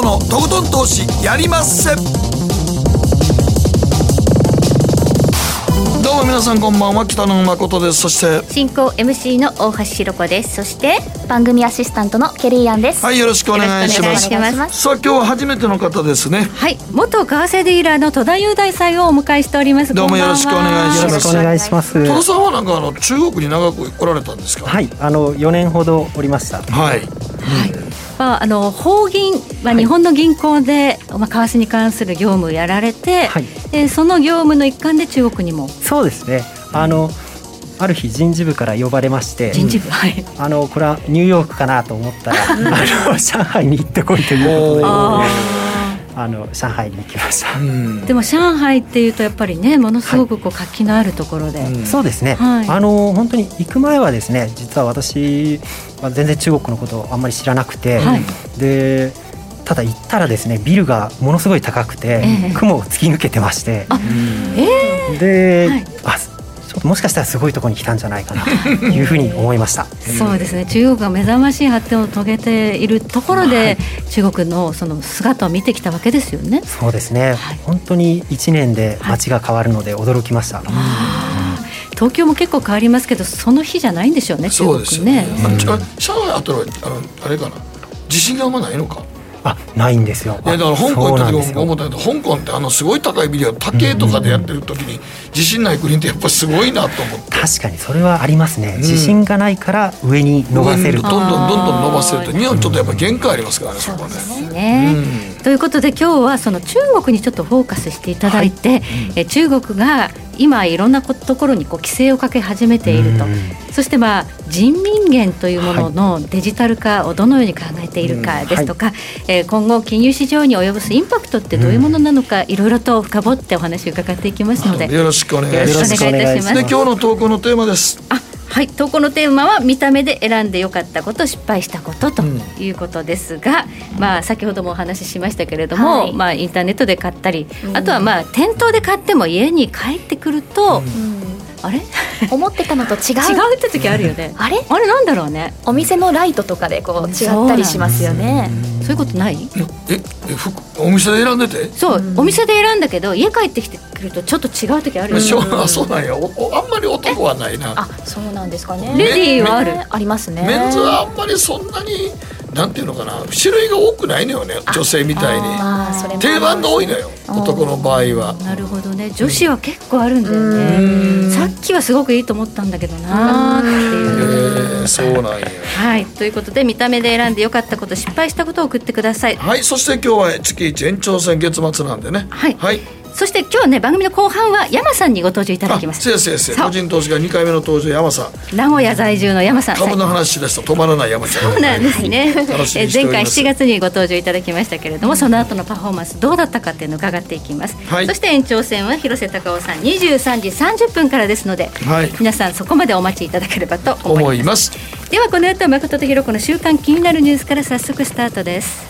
誠のとことん投資やりまっせ。どうも皆さんこんばんは。北野誠です。そして進行 MC の大橋ひろ子です。そして番組アシスタントのケリーアンです。はいよろしくお願いします。さあ今日は初めての方ですね。はい元為替ディーラーの戸田雄大さんをお迎えしております。どうもよろしくお願いします。よろしくお願いします。戸田さんはなんかあの中国に長くおられたんですか？はい、あの4年ほどおりました。はいまあ、あの法銀は日本の銀行で、まあ、為替に関する業務をやられて、はい。でその業務の一環で中国にも。そうですね。あのある日人事部から呼ばれまして、人事部、はい。あのこれはニューヨークかなと思ったら、あの上海に行ってこいということで、ああの上海に行きました。うん。ーでも上海っていうとやっぱりねものすごくこう活気のあるところで、うんそうですね、はい。あの本当に行く前はですね実は私は全然中国のことをあんまり知らなくて、はい。でただ行ったらですねビルがものすごい高くて、ええ。雲を突き抜けてまして。え。で、はい。あちょっともしかしたらすごいところに来たんじゃないかなというふうに思いました。ー そうですね。中国が目覚ましい発展を遂げているところで、中国のその姿を見てきたわけですよね。そうですね、はい。本当に1年で街が変わるので驚きました。あー。東京も結構変わりますけどその日じゃないんでしょうね中そうですね。上海あとはあのあれかな。地震があんまないのかあ、ないんですよ。いやだから香港行った時思ったけど香港ってあのすごい高いビルを竹とかでやってる時に地震ない国ってやっぱすごいなと思って。確かにそれはありますね、ん。自信がないから上に伸ばせるどんどんどんどん伸ばせると日本ちょっとやっぱ限界ありますからねそこはね。ねうんということで今日はその中国にちょっとフォーカスしていただいて、え中国が今いろんなこところにこう規制をかけ始めていると、うん。そしてまあ人民元というもののデジタル化をどのように考えているかですとか、えー今後金融市場に及ぼすインパクトってどういうものなのか、いろいろと深掘ってお話を伺っていきますのでよろしくお願いします。今日の投稿のテーマです。あはい投稿のテーマは見た目で選んでよかったこと失敗したこととうん。いうことですが、まあ先ほどもお話ししましたけれども、はい。まあインターネットで買ったり、うん。あとはまあ店頭で買っても家に帰ってくると、うんあれ？違う思ってたのと違う。って時あるよね。あれ？あれなんだろうね。お店のライトとかでこう違ったりしますよね。そういうことない？ええ服お店で選んでて？そう、うん。お店で選んだけど家帰ってきてくるとちょっと違う時あるよね。しょうあそうなんや。おおあんまり男はないな。あそうなんですかね。レディーはある。ねありますね。メンズはあんまりそんなになんていうのかな種類が多くないのよね女性みたいに。定番が多いのよ男の場合は。なるほどね。女子は結構あるんだようねん。さっきはすごくいいと思ったんだけどなーっていう。えー、そうなんや。はい。ということで見た目で選んでよかったこと失敗したことを送ってください。はいそして今日は月一延長戦月末なんでね。はい。はいそして今日ね番組の後半は山さんにご登場いただきます。あ先生先そう。生個人投資家2回目の登場山さん。名古屋在住の山さん。株の話しですと止まらない山ちゃん。そうなんですね。え前回7月にご登場いただきましたけれども、その後のパフォーマンスどうだったかっていうのを伺っていきます。はい。そして延長戦は広瀬隆夫さん23時30分からですので、はい。皆さんそこまでお待ちいただければと思います。ではこの後は誠とひろ子の週刊気になるニュースから早速スタートです。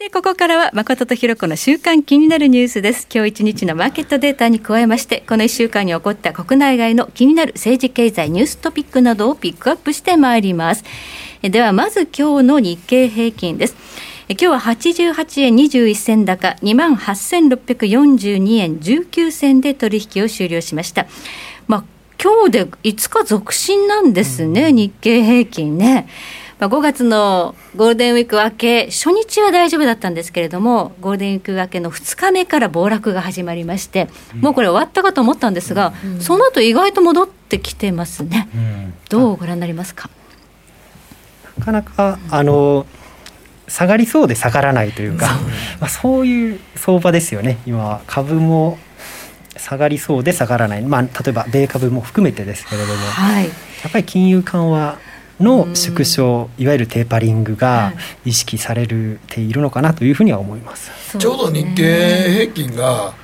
でここからは誠とひろ子の週間気になるニュースです。今日一日のマーケットデータに加えましてこの1週間に起こった国内外の気になる政治経済ニューストピックなどをピックアップしてまいります。えではまず今日の日経平均です。え今日は88円21銭高2万8642円19銭で取引を終了しました。まあ今日で5日続伸なんですね、日経平均ね。まあ、5月のゴールデンウィーク明け、初日は大丈夫だったんですけれども、ゴールデンウィーク明けの2日目から暴落が始まりまして、もうこれ終わったかと思ったんですが、その後意外と戻ってきてますね。うん。どうご覧になりますか？なかなかあの下がりそうで下がらないというか、まあ、そういう相場ですよね。今は株も下がりそうで下がらない、まあ、例えば米株も含めてですけれども。やはい。っぱり金融緩和の縮小、いわゆるテーパリングが意識されているのかなというふうには思います。ちょうど日経平均が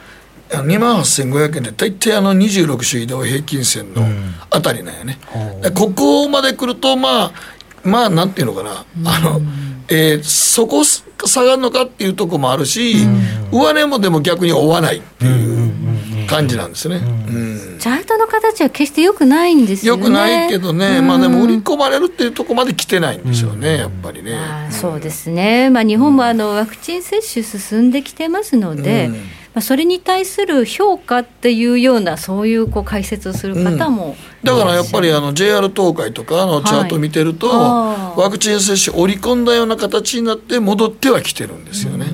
2万8500円で大体あの26種移動平均線のあたりなんよね、う。ん、ここまで来るとまあまあなんていうのかな、あのえー、そこ下がるのかっていうとこもあるし、上値もでも逆に追わないっていう感じなんですね。チャートの形は決してよくないんですよね。よくないけどね、まあでも売り込まれるっていうところまで来てないんですよね、やっぱりね。そうですね。まあ日本もあのワクチン接種進んできてますので。まあ、それに対する評価っていうようなそういうこう解説をする方も、だからやっぱりあの JR 東海とかのチャート見てると、はい、ワクチン接種織り込んだような形になって戻ってはきてるんですよね。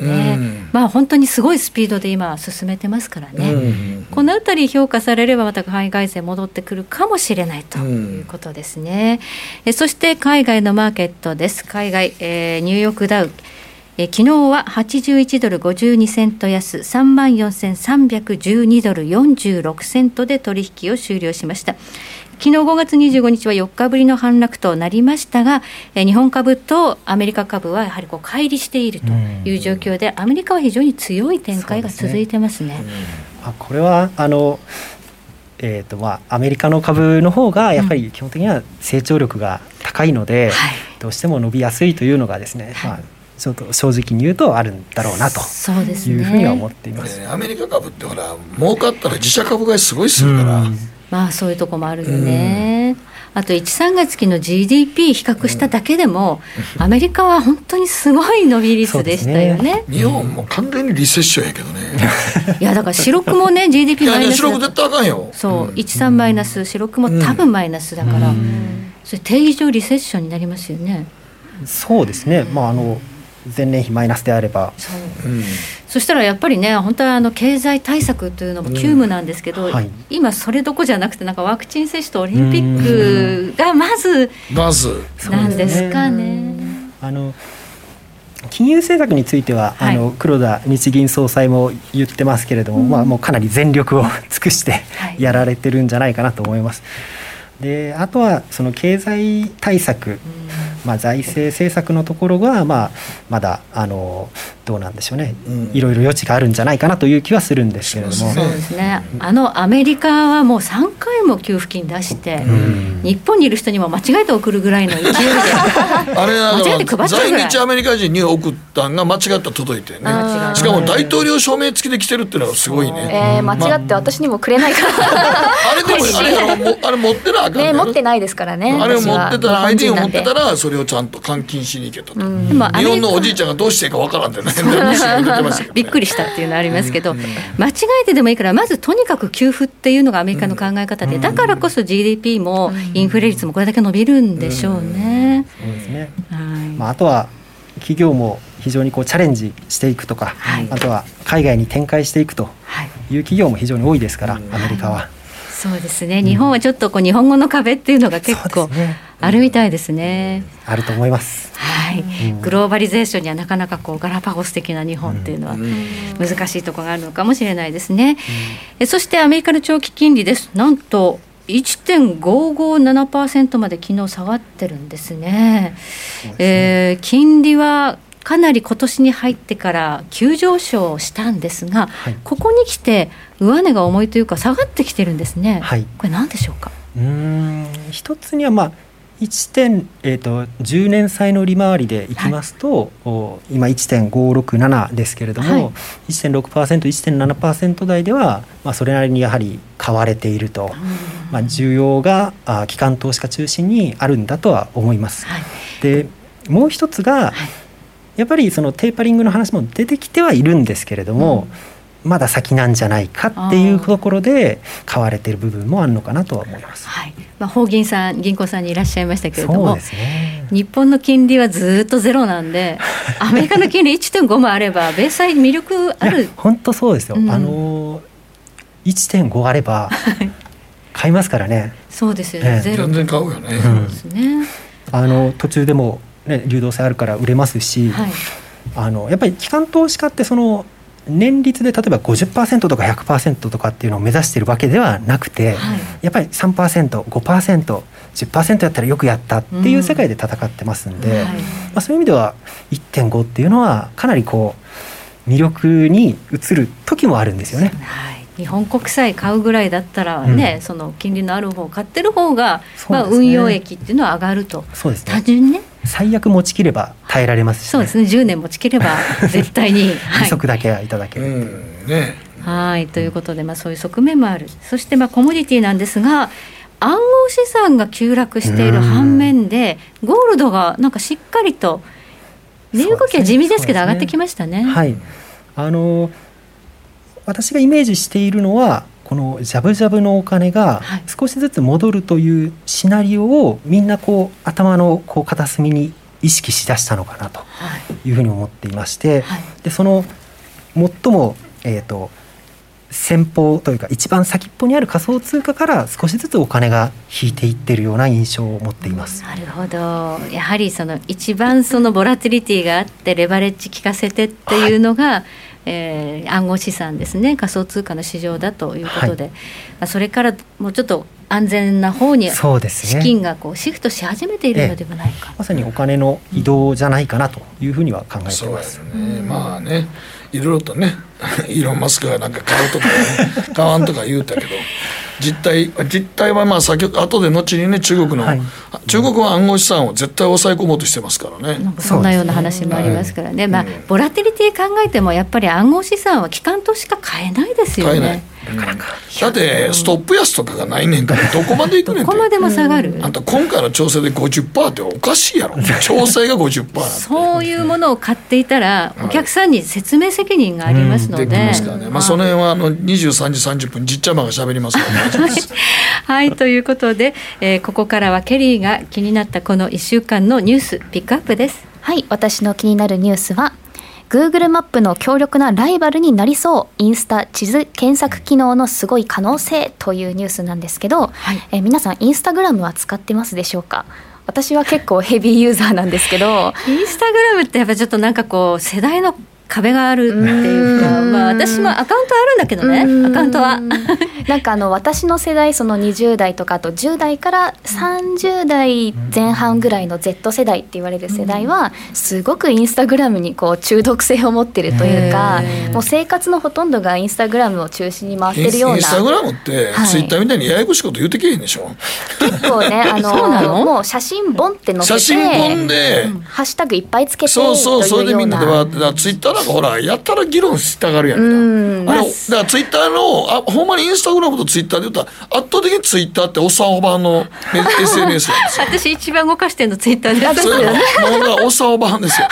ね、うん、まあ本当にすごいスピードで今進めてますからね、うん、この辺り評価されればまた海外勢戻ってくるかもしれないということですね、うん、えそして海外のマーケットです。海外、えー、ニューヨークダウ。え昨日は81ドル52セント安。3万4312ドル46セントで取引を終了しました昨日5月25日は4日ぶりの反落となりましたが、え日本株とアメリカ株はやはりこう乖離しているという状況で、アメリカは非常に強い展開が続いてますね。すねあこれはあのえーとまあ、アメリカの株の方がやっぱり基本的には成長力が高いので、うんはい、どうしても伸びやすいというのがですね、はい、まあ、ちょっと正直に言うとあるんだろうなというふうには思っています。ね、アメリカ株ってほら儲かったら自社株買いすごいするから。まあそういうとこもあるよね。あと1、3月期の GDP 比較しただけでも、アメリカは本当にすごい伸び率でしたよね。ね日本も完全にリセッションやけどね。いやだから四六もね GDP マイナス。四六絶対あかんよ。そう、一三マイナス、四六も多分マイナスだから、それ定義上リセッションになりますよね。そうですね。まああの前年比マイナスであれば。そ,、う。ん、そしたらやっぱりね本当はあの経済対策というのも急務なんですけど、うんはい、今それどこじゃなくてなんかワクチン接種とオリンピックがまずまず。なんですかね。あの金融政策については、はい、あの黒田日銀総裁も言ってますけれども、うん、まあ、もうかなり全力を 尽くしてやられてるんじゃないかなと思います。であとはその経済対策、まあ、財政政策のところが、まあ、まだあのどうなんでしょうね、うん、いろいろ余地があるんじゃないかなという気はするんですけれども。そうですね。あのアメリカはもう3回も給付金出して、うん、日本にいる人にも間違えて送るぐらいの勢いで あれ間違えて配っちゃう在日アメリカ人に送ったんが間違った届いてね。しかも大統領証明付きで来てるっていうのがすごいね、えー、間違って私にもくれないから、あれでもあれあれ持ってなあかんね。持ってないですからね。あれを持ってたら ID を持ってたらそれをちゃんと換金しに行けたと、うん、日本のおじいちゃんがどうしていいかわからんってね びっくりしたっていうのはありますけど、間違えてでもいいからまずとにかく給付っていうのがアメリカの考え方で、だからこそ GDP もインフレ率もこれだけ伸びるんでしょうね。そうですね、まあ、あとは企業も非常にこうチャレンジしていくとか、はい、あとは海外に展開していくとい。う企業も非常に多いですから、アメリカは。そうですね日本はちょっとこう日本語の壁っていうのが結構あるみたいですね。あると思います。はい、グローバリゼーションにはなかなかこうガラパゴス的な日本っていうのは難しいところがあるのかもしれないですね。えそしてアメリカの長期金利です。なんと1.557%まで昨日下がってるんですね。すねえー、金利はかなり今年に入ってから急上昇したんですが、はい、ここに来て上値が重いというか下がってきてるんですね。はい、これ何でしょうか？うん一つにはまあ1点、えーと、10年債の利回りでいきますと、はい、今1.567ですけれども、はい、1.6%、1.7%台では、まあ、それなりにやはり買われていると、まあ、需要があ機関投資家中心にあるんだとは思います。はい、でもう一つが、やっぱりそのテーパリングの話も出てきてはいるんですけれども、うんまだ先なんじゃないかっていうところで買われている部分もあるのかなとは思います。はい。まあ法銀さん銀行さんにいらっしゃいましたけれども、ね、日本の金利はずっとゼロなんで、アメリカの金利1.5もあれば米債魅力ある。本当そうですよ。うん、あの1.5あれば買いますからね。そうですよね。ね全然買うよね。そうですね。あの途中でもね流動性あるから売れますし、はい、あのやっぱり機関投資家ってその年率で例えば50%とか100%とかっていうのを目指しているわけではなくて、はい、やっぱり 3%5% 10%やったらよくやったっていう世界で戦ってますんで、はい。まあ、そういう意味では1.5っていうのはかなりこう魅力に移る時もあるんですよね。はい、日本国債買うぐらいだったらね、うん。その金利のある方を買ってる方が、まあ、運用益っていうのは上がると。そうですね。単純にね最悪持ちきれば耐えられますし、そうですね。10年持ちきれば 絶対に、は利い息だけはいただけうる、ん。ね。はい。ということで、まあ、そういう側面もある。そしてまあコモディティなんですが暗号資産が急落している反面でゴールドがなんかしっかりと値動きは地味ですけど上がってきましたね。はい。あの私がイメージしているのはこのジャブジャブのお金がはい。少しずつ戻るというシナリオをみんなこう頭のこう片隅に意識しだしたのかなとはい。いうふうに思っていまして、はい。でその最も、えー、と先方というか一番先っぽにある仮想通貨から少しずつお金が引いていってるような印象を持っています。なるほど。やはりその一番そのボラティリティがあってレバレッジ効かせてっていうのが、えー暗号資産ですね仮想通貨の市場だということで、はまあ、それからもうちょっと安全な方にそうですね。資金がこうシフトし始めているのではないか。まさにお金の移動じゃないかなというふうには考えてます。ね。まあねいろいろとね イーロン・マスクがなんか買うとか、ね、買わんとか言うたけど実態実態はまあ先ほど後で後にね中国の、はい。中国は暗号資産を絶対抑え込もうとしてますからね。そんなような話もありますからね、まあうん、ボラティリティ考えてもやっぱり暗号資産は機関としか買えないですよ買えない。ね。だってストップ安とかがないねんから どこまでいくねんて。どこまでも下がる、あんた今回の調整で50%っておかしいやろ。調整が50%なんて。そういうものを買っていたら、お客さんに説明責任がありますので。できますからね、まあ、その辺はあの23時30分じっちゃまが喋りますから。大丈夫ですはい、ということで、えーここからはケリーが気になったこの1週間のニュースピックアップです。はい、私の気になるニュースは Google マップの強力なライバルになりそう。インスタ地図検索機能のすごい可能性というニュースなんですけど、はい。えー皆さんインスタグラムは使ってますでしょうか？私は結構ヘビーユーザーなんですけど。インスタグラムってやっぱちょっとなんかこう世代の壁があるっていうか、うん。まあ私もアカウントあるんだけどね、アカウントは。なんかあの私の世代その20代とかあと10代から30代前半ぐらいの Z 世代って言われる世代はすごくインスタグラムにこう中毒性を持ってるというかもう生活のほとんどがインスタグラムを中心に回ってるような。インスタグラムってはい。ツイッターみたいにややこしいこと言うてけへんでしょ、結構ねあそうなの？のもう写真ボンって載せて写真本で、ハッシュタグいっぱいつけてそうそうそれでみんなでわってツイッターなんかほらやったら議論したがるやんか。うん。あのだからツイッターのあほんまにインスタグラムとツイッターで言ったら圧倒的にツイッターっておっさんおばはんの え SNS なんですよ。私一番動かしてるのツイッターです。そうだからおっさんおばはんですよ。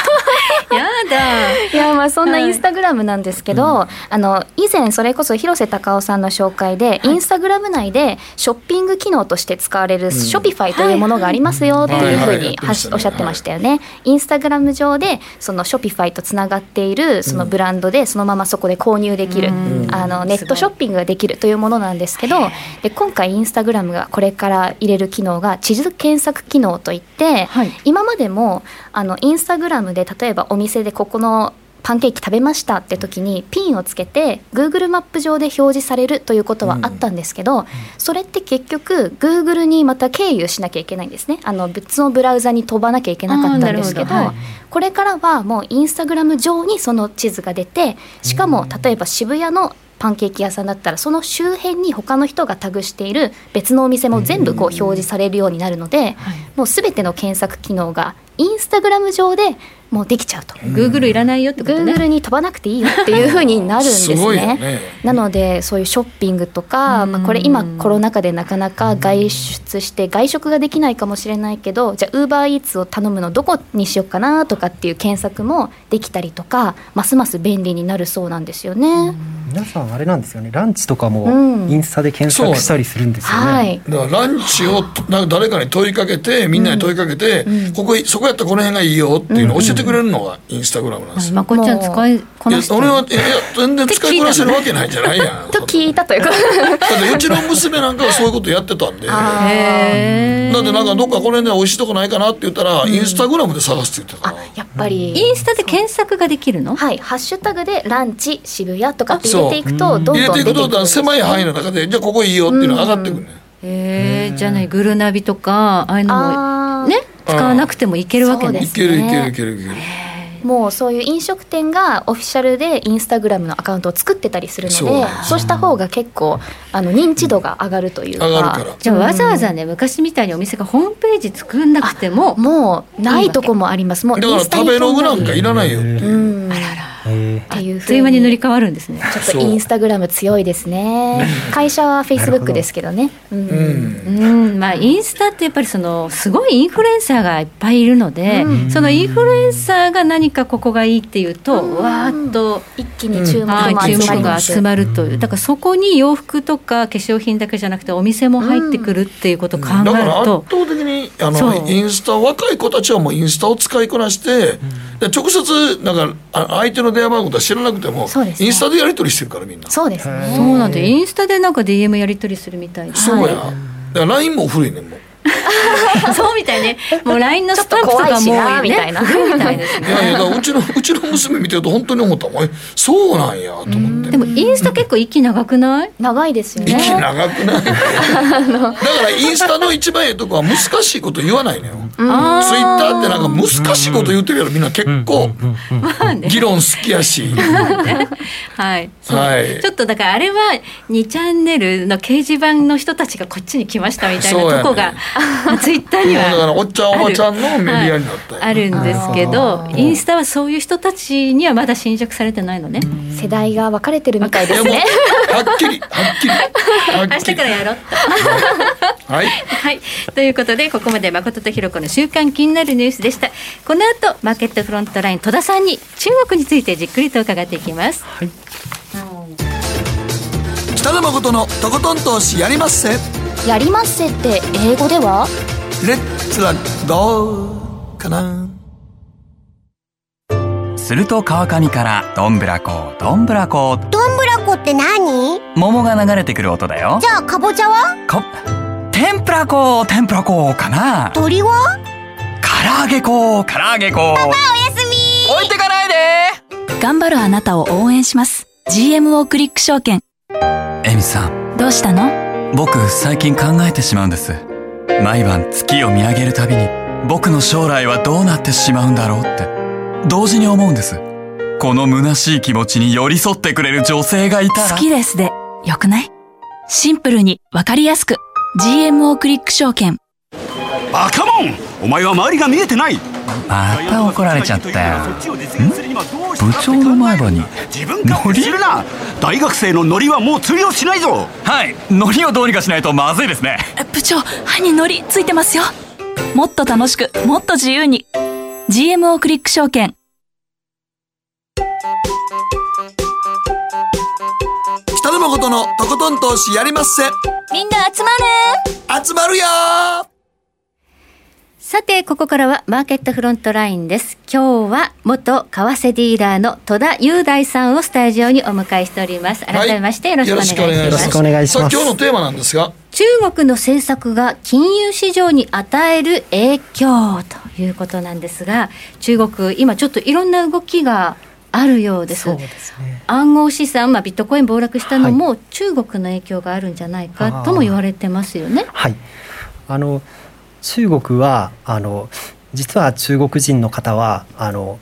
やだ。いやまあそんなはいインスタグラムなんですけど、あの以前それこそ広瀬隆雄さんの紹介で、インスタグラム内でショッピング機能として使われるショピファイというものがありますよっていうふうはい。はい。にはい。はいおっしゃってましたよね。インスタグラム上でそのショピファイとつながっているそのブランドでそのままそこで購入できる、うん。あのネットショッピングができるというものなんですけどで今回インスタグラムがこれから入れる機能が地図検索機能といって、はい。今までもあのインスタグラムで例えばお店でここのパンケーキ食べましたって時にピンをつけて Google マップ上で表示されるということはあったんですけど、それって結局 Google にまた経由しなきゃいけないんですね。あの別のブラウザに飛ばなきゃいけなかったんですけどはいこれからはもうインスタグラム上にその地図が出てしかも例えば渋谷のパンケーキ屋さんだったらその周辺に他の人がタグしている別のお店も全部こう表示されるようになるので、もうすべての検索機能がインスタグラム上でもうできちゃうと。Google いらないよってことね。Google に飛ばなくていいよっていう風になるんですすごいよね。ねなのでそういうショッピングとか、まあ、これ今コロナ禍でなかなか外出して外食ができないかもしれないけどじゃあウーバーイーツを頼むのどこにしようかなとかっていう検索もできたりとかますます便利になるそうなんですよね。皆さんあれなんですよね。ランチとかもうん。インスタで検索したりするんですよね、はい。だからランチをとなんか誰かに問いかけてみんなに問いかけて、ここそこやったらこの辺がいいよっていうのを教えてくれるのがインスタグラムなんですよ。まこっちゃん使いこなして。る俺はいや全然使いこなせるわけないんじゃないやん。と聞いたというか。だってうちの娘なんかはそういうことやってたんで。だってなんかどっかこの辺で美味しいとこないかなって言ったら、インスタグラムで探すって言ってたから。やっぱり。インスタで検索ができるの？はい、ハッシュタグでランチ渋谷とかって入れていくとどんどん入れていくと狭い範囲の中でじゃあここいいよっていうのが上がってくるね。えー、じゃあねグルナビとかああいうのもね使わなくてもいけるわけですいけるいけるいけるいけるもうそういう飲食店がオフィシャルでインスタグラムのアカウントを作ってたりするのでそう。そうした方が結構あの認知度が上がるというか。上がるから。じゃあわざわざね昔みたいにお店がホームページ作んなくてももうないとこもあります。もうだからインスタに食べログなんかいらないよっていう。うん。あらら。えっていうあっという間に塗り替わるんですね。ちょっとインスタグラム強いですね。会社はフェイスブックですけど。ねうん。うん。うん。まあ、インスタってやっぱりそのすごいインフルエンサーがいっぱいいるので、うん。そのインフルエンサーが何かここがいいっていうと、うん。わーっと、一気に注目はいも集ま注目が集まるという。だからそこに洋服とか化粧品だけじゃなくてお店も入ってくるっていうことを考えだから圧ると、倒的にあのインスタ若い子たちはもうインスタを使いこなして、で直接なんかあ相手の電話番号とか知らなくても、ね。インスタでやり取りしてるからみんな。そうですね。そうなんでインスタでなんか DM やり取りするみたいでそうや、だから LINE も古いねんもう そうみたいね。もう LINE のスタンプとかもちょっと怖いしなねみたいな。みたいですね。いやいやうちのうちの娘見てると本当に思った。もんえそうなんやと思って。でもインスタ結構息長くない？長いですよね。息長くない？だからインスタの一番いいとこは難しいこと言わないのよ、ツイッあターってなんか難しいこと言ってるやろみんな結構議論好きやし、はい、はい。ちょっとだからあれは2チャンネルの掲示板の人たちがこっちに来ましたみたいなとこが、ツイッターにもうだからはおっちゃんおばちゃんのメディアになった あるんですけどインスタはそういう人たちにはまだ侵食されてないのね、世代が分かれてるみたいですね。はっきりはっきり。明日からやろうと。はい。はい。ということで、ここまで誠とひろ子の週間気になるニュースでした。この後、マーケットフロントライン戸田さんに中国についてじっくりと伺っていきます。はい。北野誠のとことん投資やりまっせやりまっせって英語では？レッツラどうかな？すると川上からどんぶらこどんぶらこ。どんぶらこって何？桃が流れてくる音だよ。じゃあかぼちゃは？こ天ぷらこ天ぷらこかな？鳥は？唐揚げこ唐揚げこ。おやすみ。置いてかないで。頑張るあなたを応援します。GMO クリック証券。エミさん。どうしたの？僕最近考えてしまうんです。毎晩月を見上げるたびに僕の将来はどうなってしまうんだろうって。同時に思うんです。この虚しい気持ちに寄り添ってくれる女性がいたら。好きですで、よくない？シンプルにわかりやすく。GMO クリック証券。バカモン！お前は周りが見えてないまた怒られちゃったよ。部長の前歯に自分勝手するな！大学生のノリはもう通用しないぞ！はい海苔をどうにかしないとまずいですね。部長、歯にノリついてますよ。もっと楽しく、もっと自由に。GMO クリック証券。北野誠のとことん投資やりまっせ。みんな集まる。集まるよさて、ここからはマーケットフロントラインです。今日は元為替ディーラーの戸田雄大さんをスタジオにお迎えしております。改めましてよろしくお願いします。よろしくお願いしますよろしくお願いします今日のテーマなんですが中国の政策が金融市場に与える影響ということなんですが、中国、今ちょっといろんな動きがあるようです。そうですね暗号資産、まあ、ビットコイン暴落したのも、中国の影響があるんじゃないかとも言われてますよね。はいあの中国はあの実は中国人の方はあの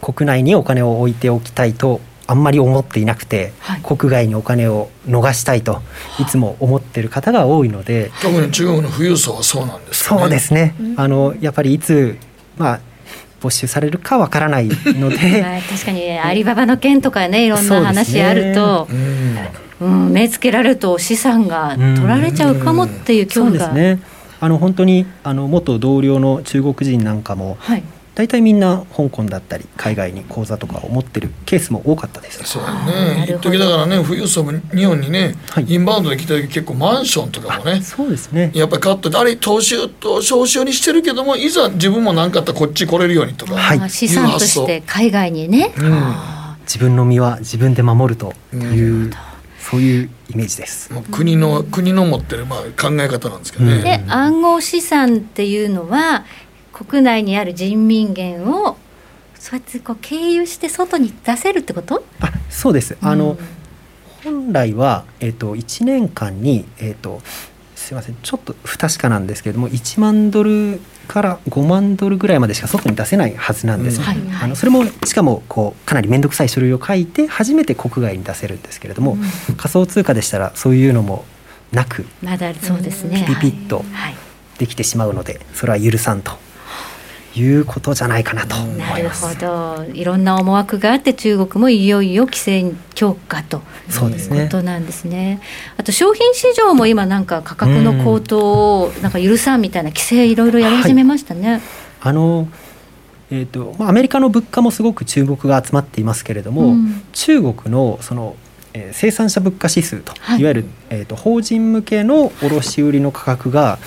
国内にお金を置いておきたいとあんまり思っていなくて、はい。国外にお金を逃したいといつも思っている方が多いので、特に中国の富裕層はそうなんですかね。そうですね、あのやっぱりいつ、まあ、没収されるかわからないので はい、確かにアリババの件とかねいろんな話あると、うん。うん、目つけられると資産が取られちゃうかもっていう恐そう怖が、ですねあの本当にあの元同僚の中国人なんかもはい、大体みんな香港だったり海外に口座とかを持ってるケースも多かったです。そうね。一時だからね富裕層も日本にね、はい。インバウンドで来た時結構マンションとかもねそうですね。やっぱり買ってあれ投資と少々にしてるけどもいざ自分も何かあったらこっち来れるようにとか、はい。まあ資産として海外にね、うん。自分の身は自分で守るという、そういうイメージです。国の国の持ってるまあ考え方なんですけどね、で暗号資産っていうのは国内にある人民元をそうやってこう経由して外に出せるってこと？あそうです。あの、うん。本来は、えっと1年間に、えっとすいません。ちょっと不確かなんですけれども1万ドルから5万ドルぐらいまでしか外に出せないはずなんです、はい。あのそれもしかもこうかなり面倒くさい書類を書いて初めて国外に出せるんですけれども、仮想通貨でしたらそういうのもなくまだそうですね。ピピッとはい。できてしまうのでそれは許さんということじゃないかなと思ないるます。ほど。いろんな思惑があって中国もいよいよ規制強化とそうですね。いうことなんですね。あと商品市場も今なんか価格の高騰をなんか許さんみたいな規制いろいろやり始めましたね、あのえーとまあ、アメリカの物価もすごく注目が集まっていますけれども、うん。中国のその、えー生産者物価指数と、はい。い、わゆる、えーと法人向けの卸売の価格が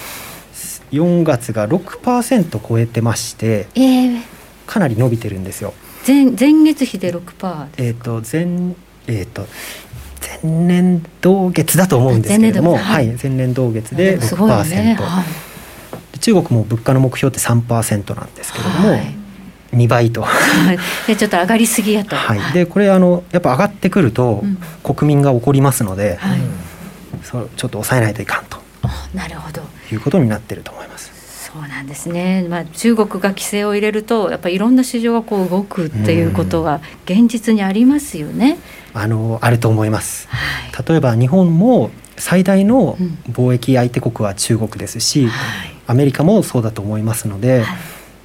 4月が6%超えてましてえー、かなり伸びてるんですよ。前前月比で6%えー、と前えー、と前年同月だと思うんですけれども、はい。はい、前年同月で6%、すごいよね、はい。で中国も物価の目標って3%なんですけれども、はい。2倍と。ちょっと上がりすぎやと、はい、でこれあのやっぱ上がってくると、うん。国民が怒りますので、はい。そうちょっと抑えないといかんと。あなるほどいうことになってると思います。そうなんですね、まあ、中国が規制を入れるとやっぱりいろんな市場がこう動くっていうことが現実にありますよね。あのあると思います。はい例えば日本も最大のうん貿易相手国は中国ですし、はいアメリカもそうだと思いますので、はい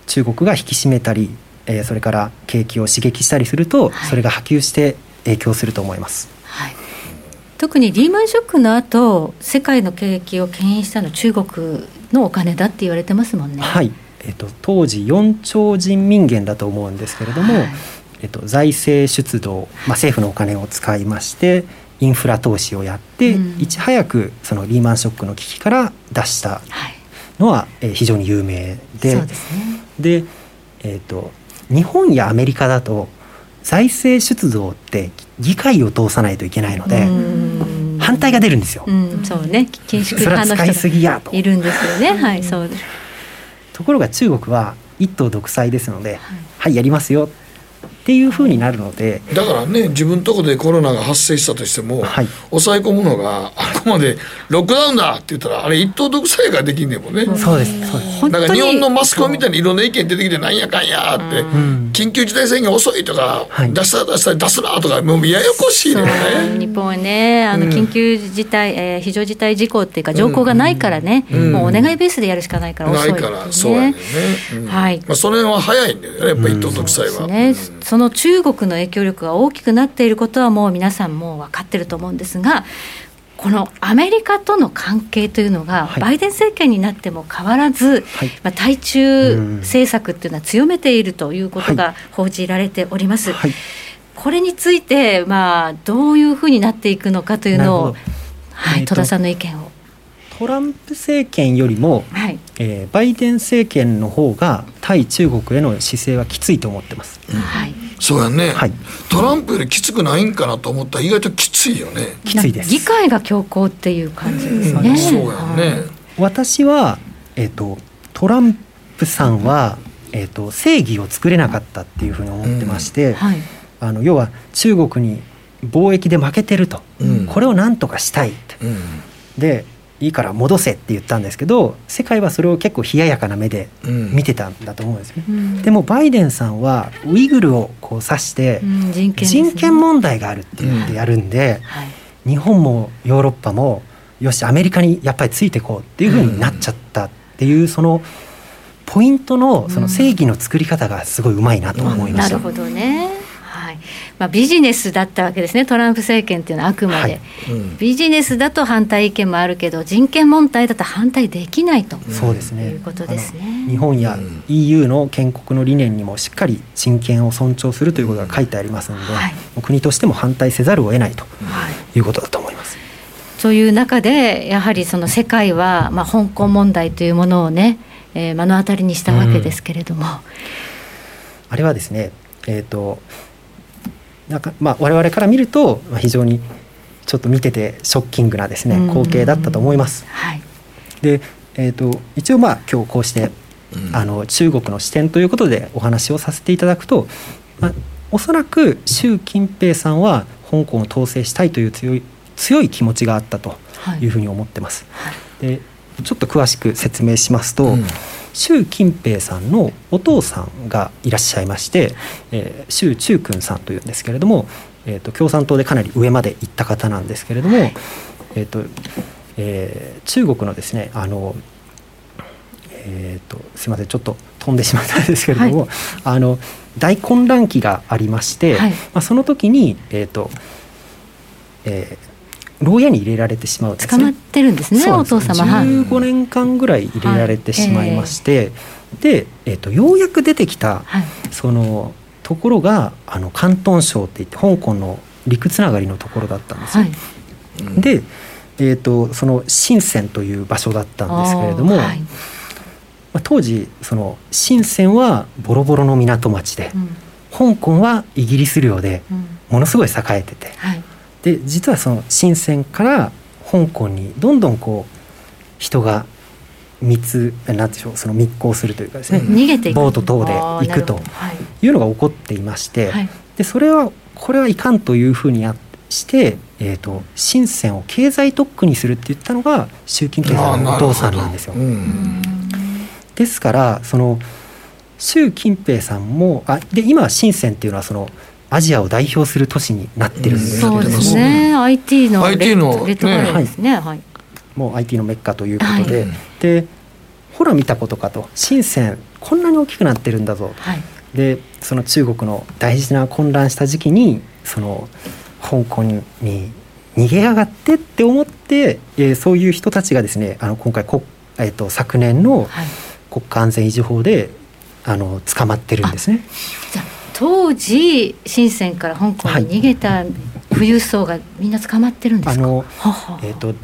中国が引き締めたり、えーそれから景気を刺激したりすると、はいそれが波及して影響すると思います。はい特にリーマンショックの後世界の景気を牽引したのは中国のお金だって言われてますもんね。はい、えっと当時4兆人民元だと思うんですけれども、はい。えっと、財政出動、まあ、政府のお金を使いましてインフラ投資をやって、うん。いち早くそのリーマンショックの危機から出したはい。のは、えー非常に有名でそうですね。で、えっと日本やアメリカだと財政出動って議会を通さないといけないので、うん反対が出るんですよ。うん、そうね緊縮派の使いす人ぎやとがいるんですよね。はい、そうです。ところが中国は一党独裁ですので、はい、やりますよっていうふうになるので、だからね自分のとこでコロナが発生したとしても、はい。抑え込むのがあくまでロックダウンだって言ったらあれ一党独裁ができんねんもんね。そうです。そうです。本当に。だから日本のマスコミみたいにいろんな意見出てきてなんやかんやって、ん。緊急事態宣言遅いとか、はい。出した出した出すなとかもうややこしいね。日本はねあのうん。緊急事態、えー非常事態事項っていうか条項がないからね、うん。もうお願いベースでやるしかないから遅いね。ないからそうやねはい。まあその辺は早いんだよねやっぱり一党独裁は。ね、その中国の影響力が大きくなっていることはもう皆さんもう分かってると思うんですがこのアメリカとの関係というのが、はい。バイデン政権になっても変わらず、はい。まあ、対中政策っていうのは強めているということが報じられております。はい。これについて、まあ、どういうふうになっていくのかというのをはい戸田さんの意見を。トランプ政権よりも、はい。えーバイデン政権の方が対中国への姿勢はきついと思ってます。はい。そうやね、はい。トランプよりきつくないんかなと思ったら意外ときついよね。きついです。議会が強硬っていう感じですね。うん。そうやね。私は、えー、とトランプさんは、えー、と正義を作れなかったっていうふうに思ってまして、はい。あの要は中国に貿易で負けてると、うん。これをなんとかしたいって。うん。でいいから戻せって言ったんですけど世界はそれを結構冷ややかな目でうん見てたんだと思うんですよね。うんでもバイデンさんはウイグルをこう指して、うん人権ね人権問題があるって言ってやるんで、はい日本もヨーロッパもよしアメリカにやっぱりついていこうっていうふうになっちゃったっていうそのポイントのその正義の作り方がすごいうまいなと思いました。なるほどね。はい。まあビジネスだったわけですね。トランプ政権っていうのはあくまで、はいうんビジネスだと反対意見もあるけど人権問題だと反対できないと。そうですねいうことですね日本や EU の建国の理念にもしっかり人権を尊重するということが書いてありますので、はい国としても反対せざるを得ないとはい。いうことだと思います。という中でやはりその世界はまあ香港問題というものをね、えー目の当たりにしたわけですけれども、あれはですね、えーとなんかまあ、我々から見ると、まあ、非常にちょっと見ててショッキングなですねうん光景だったと思います。はい。で、えー、と一応まあ今日こうして、うんあの中国の視点ということでお話をさせていただくと、まあ、おそらく習近平さんは香港を統制したいという強い強い気持ちがあったとはいいうふうに思ってます。でちょっと詳しく説明しますと、うん。習近平さんのお父さんがいらっしゃいまして、えー、習中君さんというんですけれども、えー、と共産党でかなり上まで行った方なんですけれども、えーとえー中国のですねあの、えー、とすいませんちょっと飛んでしまったんですけれども、あの大混乱期がありまして、はい。まあ、その時に、えーとえー牢屋に入れられてしまうんですね。捕まってるんですねおそうなんです。父様。はい。15年間ぐらい入れられてしまいまして、で、えー、とようやく出てきたはい。そのところがあの広東省って言って香港の陸つながりのところだったんですよ。はい。で、えー、とその深センという場所だったんですけれども、はい。まあ、当時その深センはボロボロの港町で、うん。香港はイギリス領でうん。ものすごい栄えててはいで実はその深センから香港にどんどんこう人が密なんでしょうその密航するというかですね、逃げていく。ボート等で行くといいうのが起こっていまして、はい。でそれはこれはいかんというふうにやして、えー、と深センを経済特区にするって言ったのが習近平さんのお父さんなんですよ。うん。ですからその習近平さんもあで今深センっていうのはそのアジアを代表する都市になってるんですけれども、そうですね。IT のレ IT のレッドカレーですね。はい。もう IT のメッカということで、はい。でほら見たことかと。深センこんなに大きくなってるんだぞはい。でその中国の大事な混乱した時期にその香港に逃げやがってって思って、えーそういう人たちがですねあの今回こ、えー、と昨年のはい。国家安全維持法であの捕まってるんですね。当時深センから香港に逃げた富裕層がみんな捕まってるんですか、あのははえー、と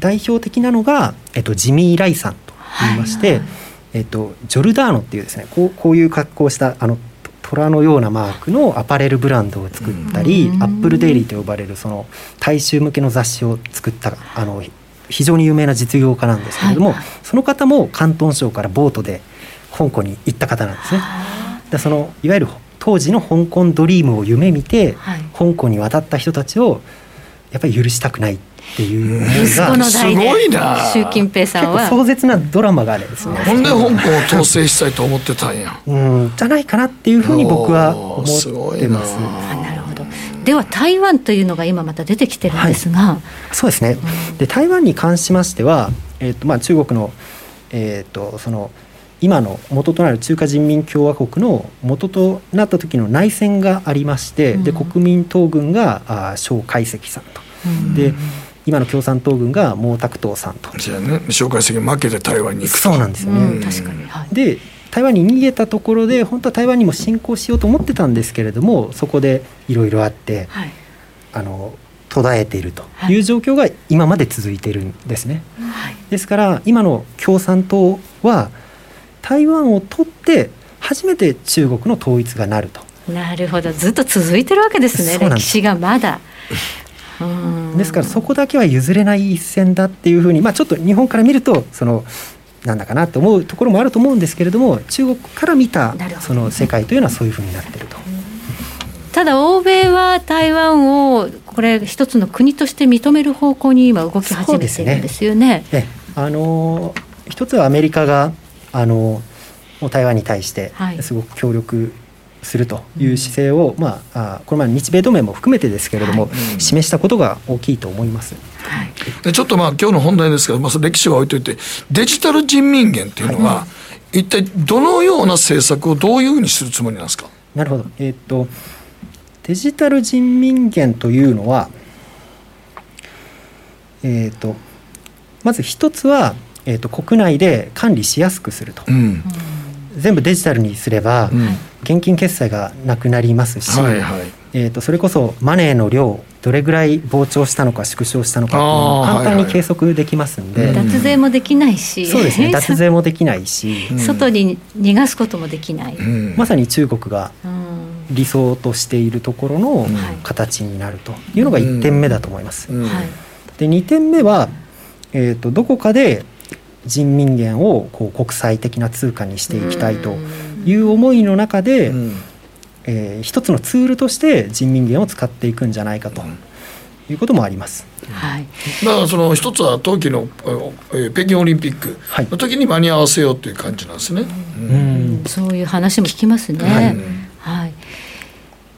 代表的なのが、えー、とジミー・ライさんと言いまして、はい。はいえー、とジョルダーノっていうですねこうこういう格好をしたあの虎のようなマークのアパレルブランドを作ったり、うん。アップルデイリーと呼ばれるその大衆向けの雑誌を作ったあの非常に有名な実業家なんですけれども、はいはい。その方も広東省からボートで香港に行った方なんですね。でそのいわゆる当時の香港ドリームを夢見て、はい。香港に渡った人たちをやっぱり許したくないっていう息子がの代すごいでな習近平さんは。壮絶なドラマがあるんですね。ほんで香港を統制したいと思ってたんや。うんじゃないかなっていうふうに僕は思ってます。あなるほど。では台湾というのが今また出てきてるんですが、そうですね。で台湾に関しましては、えっ、とまあ中国のえっ、とその今の元となる中華人民共和国の元となった時の内戦がありまして、でうん。国民党軍があ蒋介石さんと、うん。で今の共産党軍が毛沢東さんと。じゃあね。蒋介石負けて台湾に行くと。そうなんですよね。うん。確かに、はい、で台湾に逃げたところで本当は台湾にも侵攻しようと思ってたんですけれどもそこでいろいろあってはい。あの途絶えていると。はい。いう状況が今まで続いているんですね。はい。ですから今の共産党は台湾を取って初めて中国の統一がなると。なるほど。ずっと続いてるわけですね。歴史がまだ。うん。ですからそこだけは譲れない一線だっていうふうに、まあ、ちょっと日本から見るとそのなんだかなって思うところもあると思うんですけれども中国から見たその世界というのはそういうふうになってると。ただ欧米は台湾をこれ一つの国として認める方向に今動き始めてるんですよね。え。あのー一つはアメリカが、あの台湾に対してはい。すごく協力するという姿勢を、まあ、あこれまで日米同盟も含めてですけれども、示したことが大きいと思います。はい。でちょっとまあ今日の本題ですけど、まあ、歴史は置いといてデジタル人民元っていうのは、一体どのような政策をどういうふうにするつもりなんですか？なるほど、えーっとデジタル人民元というのは、えーっとまず一つは、えーっと国内で管理しやすくすると、うん。全部デジタルにすれば、うん。現金決済がなくなりますし、はいはい。えー、とそれこそマネーの量どれぐらい膨張したのか縮小したのかっていうのを簡単にはいはい。計測できますんで、うん。脱税もできないし、そうですね。脱税もできないし、うん。外に逃がすこともできない。うん。まさに中国がうん。理想としているところのん。形になるというのが1点目だと思います。うん。はい。で2点目は、えー、とどこかで人民元をこう国際的な通貨にしていきたいという思いの中で、うん。えー一つのツールとして人民元を使っていくんじゃないかということもあります。はい、だからその一つは冬季の、えー北京オリンピックはい。の時に間に合わせようという感じなんですね。うん。そういう話も聞きますね。ははい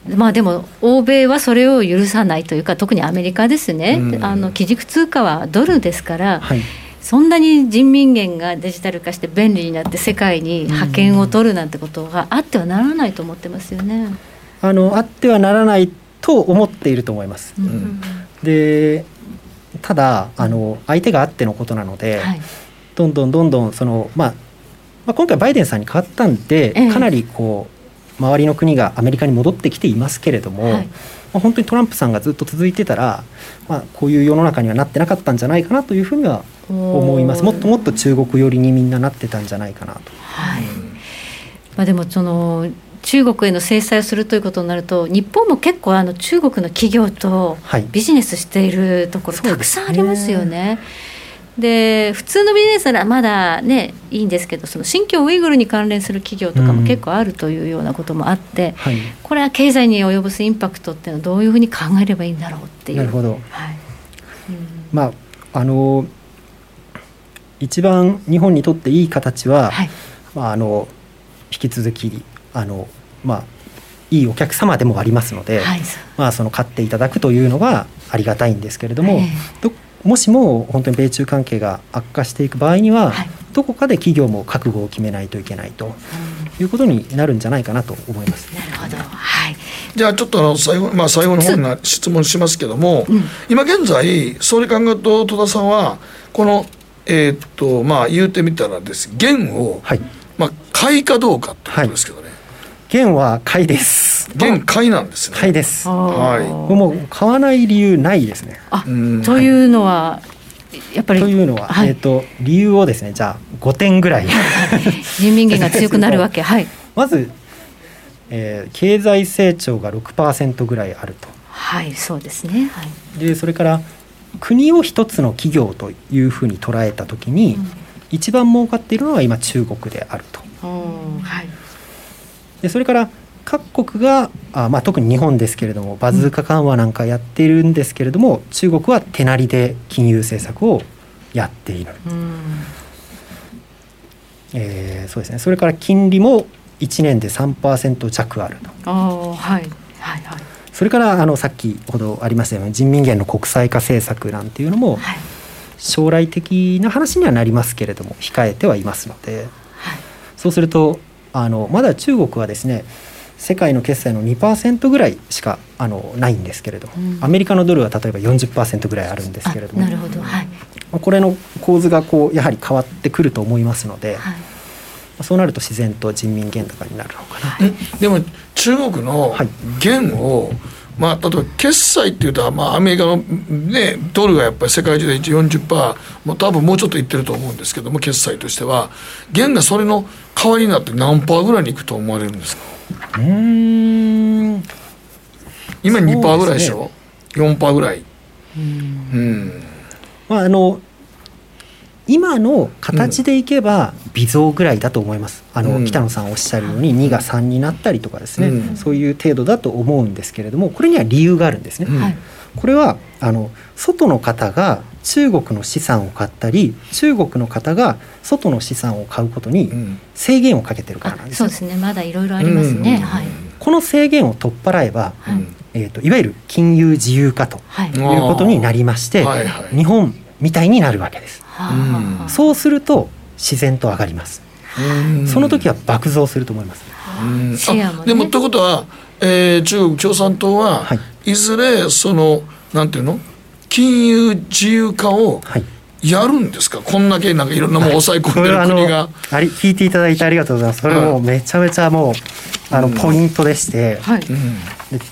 い。まあでも欧米はそれを許さないというか特にアメリカですね、うん。あの基軸通貨はドルですから、はいそんなに人民元がデジタル化して便利になって世界に覇権を取るなんてことがあってはならないと思ってますよね。あのあってはならないと思っていると思います。うん。でただあの相手があってのことなので、はい。どんどんどんどんその、まあ、まあ今回バイデンさんに変わったんで、ええ。かなりこう周りの国がアメリカに戻ってきていますけれども、はいまあ、本当にトランプさんがずっと続いてたら、まあ、こういう世の中にはなってなかったんじゃないかなというふうには思います。もっともっと中国寄りにみんななってたんじゃないかなと。はい。まあ、でもその中国への制裁をするということになると日本も結構あの中国の企業とはい。ビジネスしているところたくそうですね。さんありますよね。で普通のビジネスならまだねいいんですけどその新疆ウイグルに関連する企業とかも結構あるというようなこともあって、はい、これは経済に及ぼすインパクトっていうのはどういうふうに考えればいいんだろうっていう。なるほど。はい。まああの一番日本にとっていい形は、はい。まあ、あの引き続きあの、まあ、いいお客様でもありますので、はいまあ、その買っていただくというのがありがたいんですけれども、ええ。どもしも本当に米中関係が悪化していく場合には、はい。どこかで企業も覚悟を決めないといけないということになるんじゃないかなと思います。なるほど。はい。じゃあちょっとあの最後,、まあ、最後の方に質問しますけども、今現在総理官がと戸田さんはこのえーっとまあ言うてみたらです。元を、はい、まあ、買いかどうかってことですけどね、元は買いです。元買いなんですね。買いです。はい。もう買わない理由ないですね。あうん。というのはやっぱりというのは、はい。えっ、と理由をですねじゃあ5点ぐらい。人民元が強くなるわけ。はい。まず、えー経済成長が6%ぐらいあると。はいそうですね。はい。でそれから国を一つの企業というふうに捉えた時に、一番儲かっているのは今中国であると。うん。はいでそれから各国があ、まあ、特に日本ですけれどもバズーカ緩和なんかやっているんですけれども、中国は手なりで金融政策をやっている、うん。えーそうですね。それから金利も1年で3%弱あると。ああはいはいはい。それからあのさっきほどありましたように人民元の国際化政策なんていうのもはい。将来的な話にはなりますけれども控えてはいますので。そうするとあのまだ中国はですね世界の決済の2%ぐらいしかあのないんですけれども、うん。アメリカのドルは例えば40%ぐらいあるんですけれどもあなるほど。はい。まあこれの構図がこうやはり変わってくると思いますので、はい。そうなると自然と人民元高になるのかな。でも中国のはい。元を、まあ、例えば決済っていうと、まあ、アメリカの、ね、ドルがやっぱり世界中で一応40%もう多分もうちょっといってると思うんですけども決済としては。元がそれの代わりになって何パーぐらいにいくと思われるんですか？うーん。今そうですね2%ぐらいでしょ、4%ぐらい。うん。まああの今の形でいけば微増ぐらいだと思います。あの、うん。北野さんおっしゃるように2が3になったりとかですね、うん。そういう程度だと思うんですけれどもこれには理由があるんですね。これはあの外の方が中国の資産を買ったり中国の方が外の資産を買うことにうん。制限をかけてるからなんですよあそうですね。まだいろいろありますね、うん。はい。この制限を取っ払えば、はい。えー、といわゆる金融自由化ということになりまして、はいはい。日本みたいになるわけです。そうすると自然と上がります。うん。その時は爆増すると思います。ね。あでもということは、えー中国共産党は、はい。い、ずれそのなんていうの？金融自由化をはい。やるんですか？こんだけなんかいろんなものを抑え込んでるこれはあの国が。あり聞いていただいてありがとうございます。それもめちゃめちゃもうあのポイントでして、はい。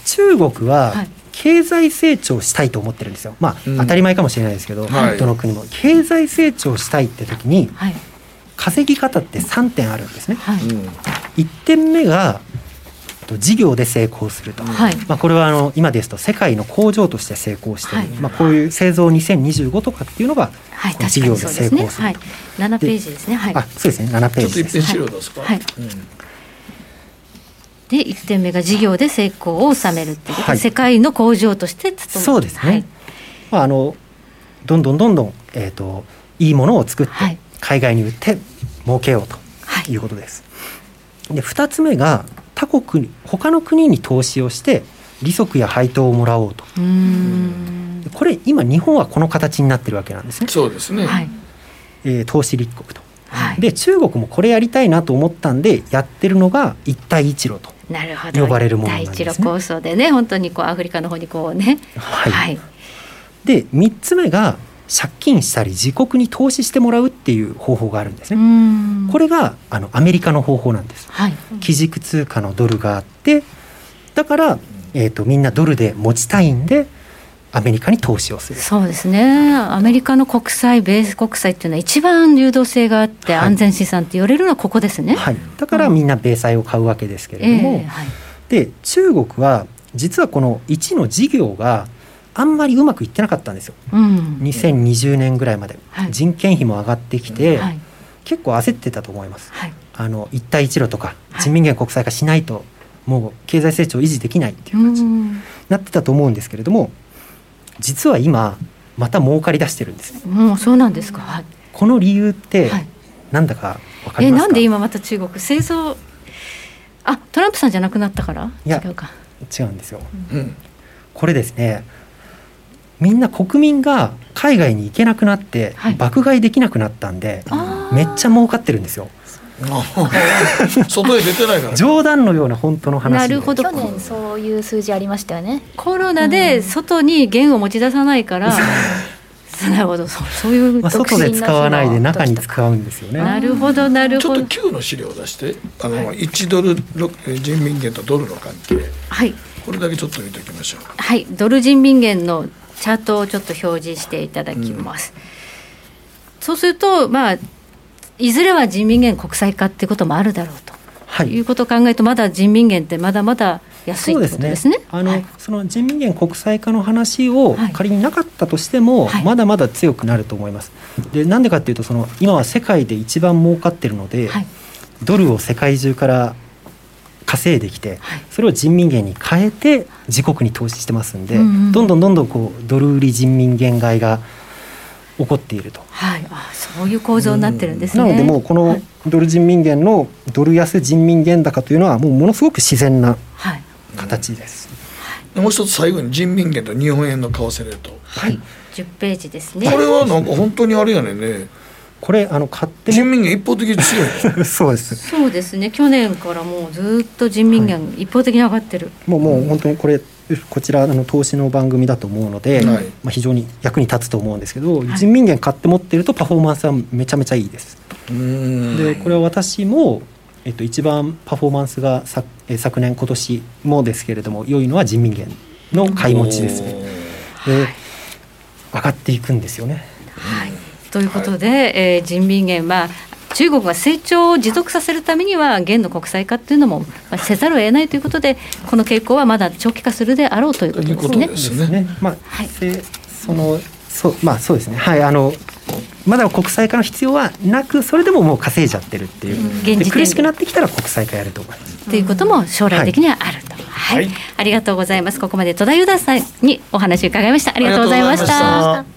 中国ははい経済成長したいと思ってるんですよ。まあ、うん。当たり前かもしれないですけど、はい。どの国も。経済成長したいって時にはい稼ぎ方って3点あるんですね。はい。うん。1点目がと事業で成功すると。はい。まあ、これはあの今ですと世界の工場として成功している、はい。まあ、こういう製造2025とかっていうのがはいこの確かにそうですね。成功するはい。7ページですね。はい。あそうですね。7ペちょっと一ージです。はい。うんで1点目が事業で成功を収めるっていうこと。で、はい。世界の工場としてそうですね、はい。まあ、あのどんどんどんどん、えー、といいものを作って、はい。海外に売って儲けようとはい。いうことです。で2つ目が他国に他の国に投資をして利息や配当をもらおうと。これ今日本はこの形になってるわけなんですね、そうですね、はい。えー投資立国と。はい。で中国もこれやりたいなと思ったんでやってるのが一帯一路と。なるほど。呼ばれるものなんですね。第一路構想でね本当にこうアフリカの方にこうね。はい。はい。で3つ目が借金したり自国に投資してもらうっていう方法があるんですうね。ん。これがあのアメリカの方法なんです。はい。基軸通貨のドルがあってだから、えー、とみんなドルで持ちたいんでアメリカに投資をする。そうですね。アメリカの国債ベース国債っていうのは一番流動性があってはい。安全資産って言われるのはここですね、はい、だからみんな米債を買うわけですけれども、ええはい。で中国は実はこの1の事業があんまりうまくいってなかったんですよ。うん。2020年ぐらいまで、はい。人件費も上がってきて、はい。結構焦ってたと思います。はい。あの一帯一路とかはい。人民元国債化しないともう経済成長維持できないっていう感じにうん。なってたと思うんですけれども実は今また儲かり出してるんです。ねもうそうなんですか？はい。この理由ってはい。なんだかわかりますか、えなんで今また中国？製造あトランプさんじゃなくなったから？違うか。違うんですよ。うん。これですねみんな国民が海外に行けなくなって、はい。爆買いできなくなったんでめっちゃ儲かってるんですよ 外へ出てないから。冗談のような本当の話。でなるほど。去年そういう数字ありましたよね。コロナで外に元を持ち出さないから、なるほど。そうそういうまあ、外で使わないで中に使うんですよね。なるほどなるほど。ちょっと旧の資料を出してあの、1ドルろ人民元とドルの関係。はい。これだけちょっと見ておきましょうはい。ドル人民元のチャートをちょっと表示していただきます、そうするとまあいずれは人民元国際化ってこともあるだろうと、、はい。いうことを考えるとまだ人民元ってまだまだ安いとですね。あの、はい。その人民元国際化の話をはい。仮になかったとしても、はい。まだまだ強くなると思います。でなんでかっていうとその今は世界で一番儲かってるので、はい。ドルを世界中から稼いできて、はい。それを人民元に変えて自国に投資してますんで、うんうん。どんどんどんどんこうドル売り人民元買いが起こっていると。はい、あそういう構造になってるんですね。なのでもうこのはいドル人民元のドル安人民元高というのはもうものすごく自然なはい、形です。でもう一つ最後に人民元と日本円の為替レートはい、10ページですね。これはなんか本当にあれやねんねこれあの買って人民元一方的に強いの そうです。そうですね。去年からもうずっと人民元一方的に上がってる。もうもう本当にこれこちらあの投資の番組だと思うので、はいまあ非常に役に立つと思うんですけど、はい人民元買って持ってるとパフォーマンスはめちゃめちゃいいです。でこれは私もえっと一番パフォーマンスがさえー昨年今年もですけれども良いのは人民元の買い持ちですね。で上がっていくんですよね。はい。ということで、えー人民元は中国が成長を持続させるためには元の国際化っていうのもまあせざるを得ないということで、この傾向はまだ長期化するであろうということですねまあ、はいでそのそうまあそうですね。はいあのまだ国際化の必要はなくそれでももう稼いじゃってるっていう、現時点でで苦しくなってきたら国際化やると思います。ということも将来的にはあると。はい、はいありがとうございます。ここまで戸田裕太さんにお話を伺いました。ありがとうございました。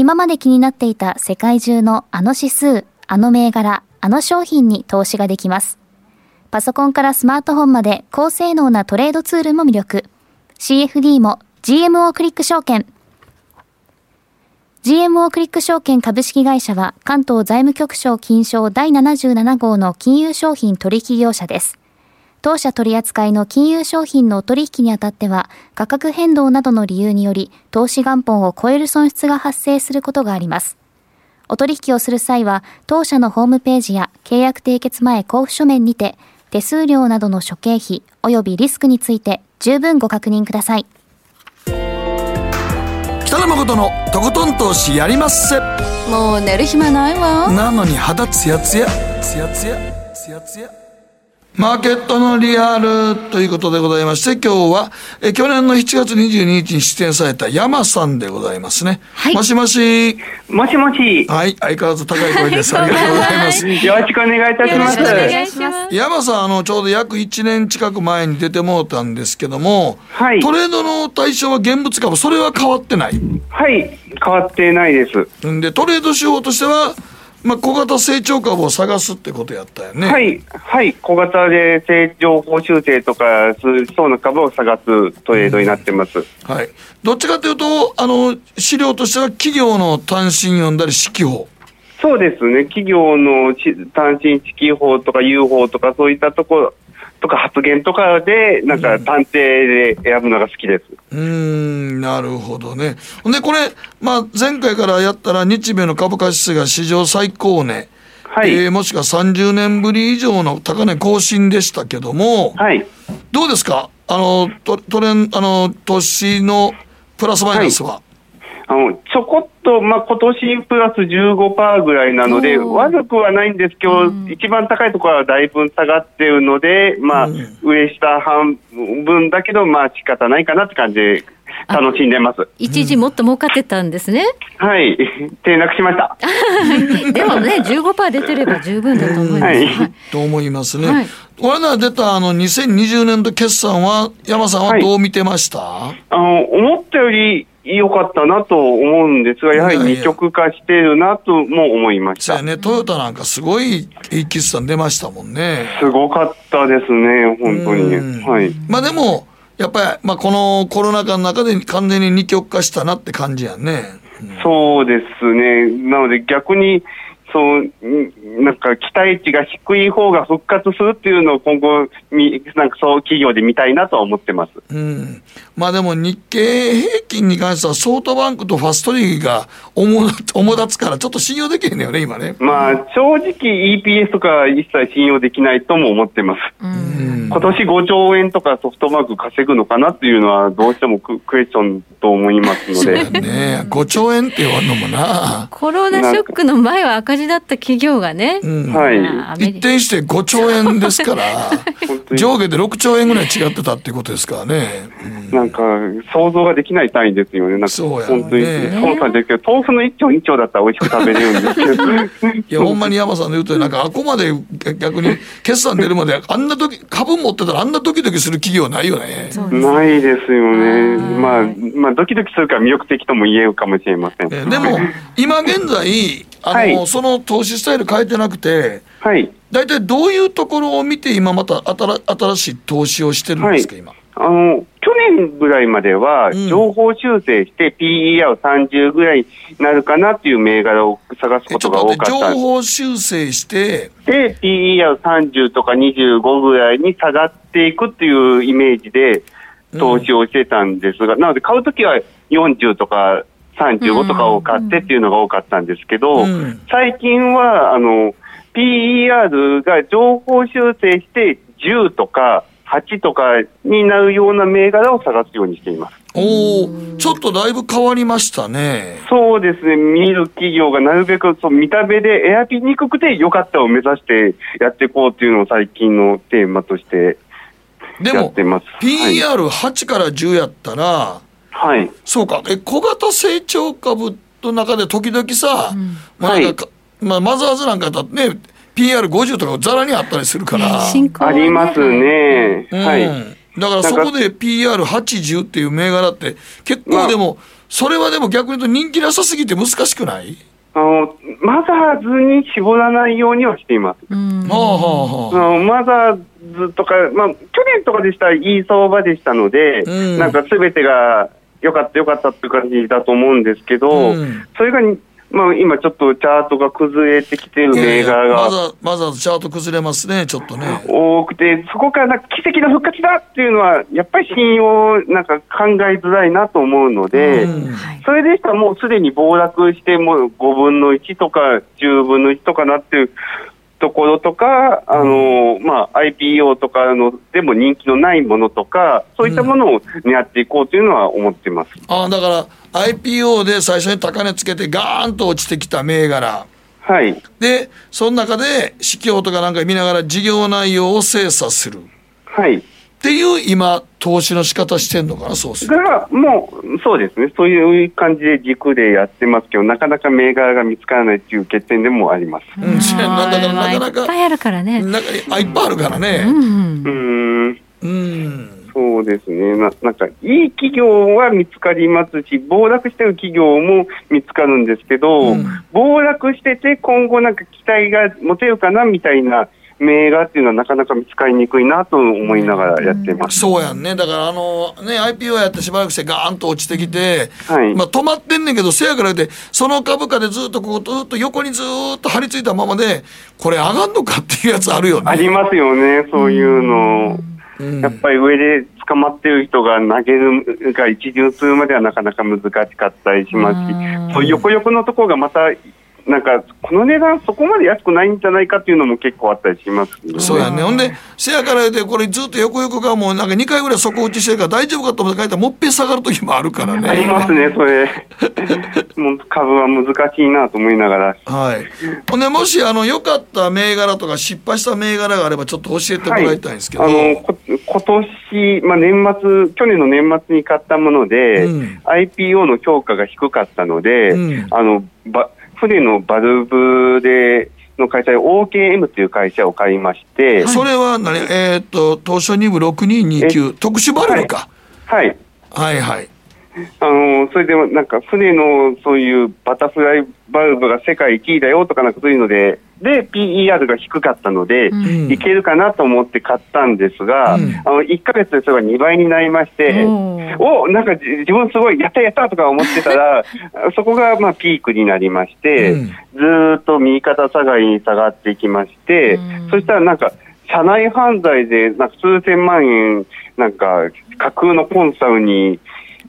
今まで気になっていた世界中のあの指数、あの銘柄、あの商品に投資ができます。パソコンからスマートフォンまで高性能なトレードツールも魅力。CFD も GMO クリック証券。GMO クリック証券株式会社は関東財務局長金賞第77号の金融商品取引業者です。当社取扱いの金融商品の取引にあたっては価格変動などの理由により投資元本を超える損失が発生することがあります。お取引をする際は当社のホームページや契約締結前交付書面にて手数料などの諸経費及びリスクについて十分ご確認ください。北野誠のとことん投資やりまっせもう寝る暇ないわなのに肌ツヤツヤツヤツヤツヤツヤマーケットのリアルということでございまして、今日は、え去年の7月22日に出演された山さんでございますね。はいもしもし。もしもし。はい、相変わらず高い声です。ありがとうございます。よろしくお願いいたします。よろしくお願いします山さん、あの、ちょうど約1年近く前に出てもうたんですけども、はいトレードの対象は現物株、それは変わってない？はい、変わってないです。んで、トレード手法としては、まあ、小型成長株を探すってことやったよね。はい、はい、小型で成長報酬性とか、そうな株を探すトレードになってます。はい。どっちかというと、あの、資料としては企業の単身読んだり、指揮法。そうですね、企業のち単身地域法とか U 法とか、そういったところとか発言とかで、なんか探偵で選ぶのが好きです。うーん、なるほどね。で、これ、まあ、前回からやったら、日米の株価指数が史上最高値、はい、えーもしくは30年ぶり以上の高値更新でしたけども、はい。どうですか？あの、トトレン、あの、年のプラスマイナスは？あのちょこっと、まあ今年プラス15%ぐらいなので、悪くはないんですけど、うん一番高いところはだいぶ下がってるので、まあ、うん上下半分だけど、まあ仕方ないかなって感じで楽しんでます。一時もっと儲かってたんですね。はい、転落しました。でもね、15%出てれば十分だと思います。はいはいと思いますね。はいこれなら出たあの2020年度決算は山さんはどう見てました、あの思ったより良かったなと思うんですが、やはり二極化してるなとも思いました。そうやね、トヨタなんかすごいいい決算出ましたもんね。すごかったですね、本当に。うんはい。まあでも、やっぱり、まあ、このコロナ禍の中で完全に二極化したなって感じやね。そうですね。なので逆に、そう、んなんか期待値が低い方が復活するっていうのを今後、みなんかそう企業で見たいなとは思ってます。うん。まあでも日経平均に関してはソフトバンクとファストリーが主な主立つからちょっと信用できへんのよね、今ね。まあ、正直 EPS とか一切信用できないとも思ってます。うん。今年5兆円とかソフトバンク稼ぐのかなっていうのはどうしてもククエスチョンと思いますのそうやで。ね。5兆円って言わんのもな。コロナショックの前は赤字だった企業がね。うん。はい。一転して5兆円ですから、上下で6兆円ぐらい違ってたっていうことですからね。うんなんか想像ができない単位ですよね。なんかそうやね本当に、そうなんですけど、豆腐の1丁2丁だったら美味しく食べれるんですけど。いや、ほんまに山さんの言うとり、なんか、あこまで逆に決算出るまで、あんな時、株持ってたらあんなドキドキする企業ないよね。ないですよね。まあ、まあ、ドキドキするから魅力的とも言えるかもしれません。えでも、今現在、あの、はいその投資スタイル変えてなくて、はい。大体どういうところを見て今また新新しい投資をしてるんですか、今？あの、去年ぐらいまでは、うん。情報修正して PER30 ぐらいになるかなっていう銘柄を探すえことが多かった情。報修正して、で、PER30 とか25ぐらいに下がっていくっていうイメージで投資をしてたんですが、なので買うときは40とか35とかを買ってっていうのが多かったんですけど、うん。最近は、あの、PER が情報修正して10とか8とかになるような銘柄を探すようにしています。おおちょっとだいぶ変わりましたね。そうですね、見る企業がなるべくそう見た目で選びにくくて良かったを目指してやっていこうっていうのを最近のテーマとしてでもやって、ます。はい PER8 から10やったら、はい。そうか、え、小型成長株の中で時々さ、まあなんかか、まあ、マザーズなんかだとね、PR50 とかざらにあったりするから、ありますね。うん。はい。だからそこで PR80 っていう銘柄って、結構でも、それはでも逆に言うと人気なさすぎて難しくない？あの、マザーズに絞らないようにはしています。マザーズとか、まあ、去年とかでしたらいい相場でしたので、うん。なんかすべてが良かった良かったっていう感じだと思うんですけど、うん。それが、まあ、今ちょっとチャートが崩れてきてる銘柄がマザー、マザーズチャート崩れますね、ちょっとね。多くて、そこからなんか奇跡の復活だっていうのは、やっぱり信用なんか考えづらいなと思うので、うんはいそれでしたらもうすでに暴落して、もう5分の1とか10分の1とかなってるところとか、あのまあ、IPO とかのでも人気のないものとか、そういったものを狙っていこうというのは思ってます。ああだから IPO で最初に高値つけてガーンと落ちてきた銘柄はい。でその中で指標とかなんか見ながら事業内容を精査するっはい。ていう今投資の仕方してんのかなそうするが、もう、そうですね。そういう感じで軸でやってますけど、なかなか銘柄が見つからないっていう欠点でもあります。うん、だからなかなかいっぱいあるからね。なんかあいっぱいあるからねうんうーん。うんそうですね。な、なんか、いい企業は見つかりますし、暴落してる企業も見つかるんですけど、うん。暴落してて、今後なんか期待が持てるかなみたいな銘柄っていうのは、なかなか見つかりにくいなと思いながらやってます。そうやんね。だからあのね IPO やってしばらくしてガーンと落ちてきて、はい。まあ、止まってんねんけどせやから言ってその株価でずっとこうずっと横にずっと張り付いたままでこれ上がんのかっていうやつあるよね。ありますよね、そういうの。うん。やっぱり上で捕まってる人が投げるが一巡するまではなかなか難しかったりしますうん。し、横横のところがまた、なんか、この値段そこまで安くないんじゃないかっていうのも結構あったりしますね。そうやね。ほんで、せやから言うて、これずっと横横がもうなんか2回ぐらい底打ちしてるから大丈夫かと思って書いたらもっぺん下がる時もあるからね。ありますね、それ。もう株は難しいなと思いながら。はい。ほんで、もし、あの、良かった銘柄とか失敗した銘柄があればちょっと教えてもらいたいんですけど。あのこ今年、まあ、年末、去年の年末に買ったもので、うん IPO の評価が低かったので、うんあのば船のバルブでの会社で OKM という会社を買いまして、それは何？えーっと、東証2部6229、特殊バルブか。はい。はいはい。あのそれでなんか船のそういうバタフライバルブが世界1位だよとかなんかそういうので、で、PER が低かったので、ん。いけるかなと思って買ったんですが、うん。あの1ヶ月でそれが2倍になりまして、おーおなんかじ自分すごいやったやったとか思ってたら、そこがまあピークになりまして、うん。ずーっと右肩下がりに下がっていきまして、うん。そしたらなんか、社内犯罪でなんか数千万円、なんか架空のコンサルに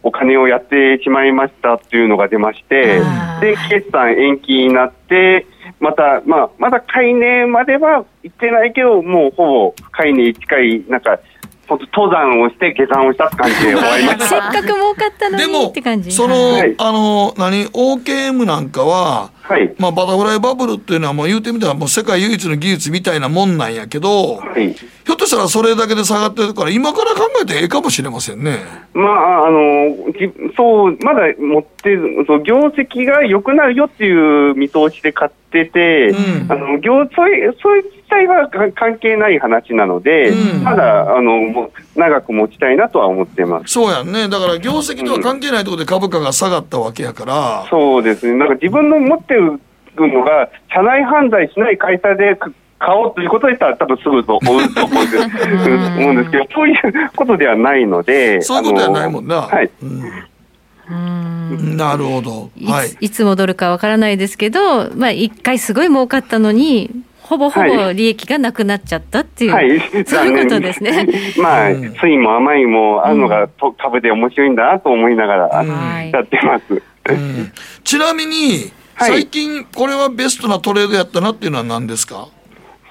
お金をやってしまいましたっていうのが出ましてで、決算延期になって、また、まあ、まだ買い値までは行ってないけど、もうほぼ買い値に近い、なんか、ほんと登山をして下山をしたって感じで終わりまし せっかく儲かったのにでもって感じ。その、はいあの何 OKM なんかは、た。はい。まあ、バタフライバブルっていうのはもう言うてみたらもう世界唯一の技術みたいなもんなんやけど、はい。ひょっとしたらそれだけで下がってるから今から考えてええかもしれませんね。まあ、あの、じそう、まだ持ってる、そう業績が良くなるよっていう見通しで買ってて、うんあの、業、それ、それ自体はか関係ない話なので、うんまだ、あの、もう長く持ちたいなとは思ってます。そうやんね。だから業績とは関係ないところで株価が下がったわけやから。そうですね。なんか自分の持ってるのが、社内犯罪しない会社でか買おうということでしたら多分すぐと思うと思うんです思 うんですけど、そういうことではないので。そういうことではないもんな。はい。うんなるほど。いはいつ。いつ戻るかわからないですけど、まあ、一回すごい儲かったのに、ほぼほぼはい利益がなくなっちゃったっていう、はい。そういうことですね。まあ、うん酸いも甘いもあるのが、と株で面白いんだなと思いながらはいやってます。うんちなみに、はい最近これはベストなトレードやったなっていうのは何ですか？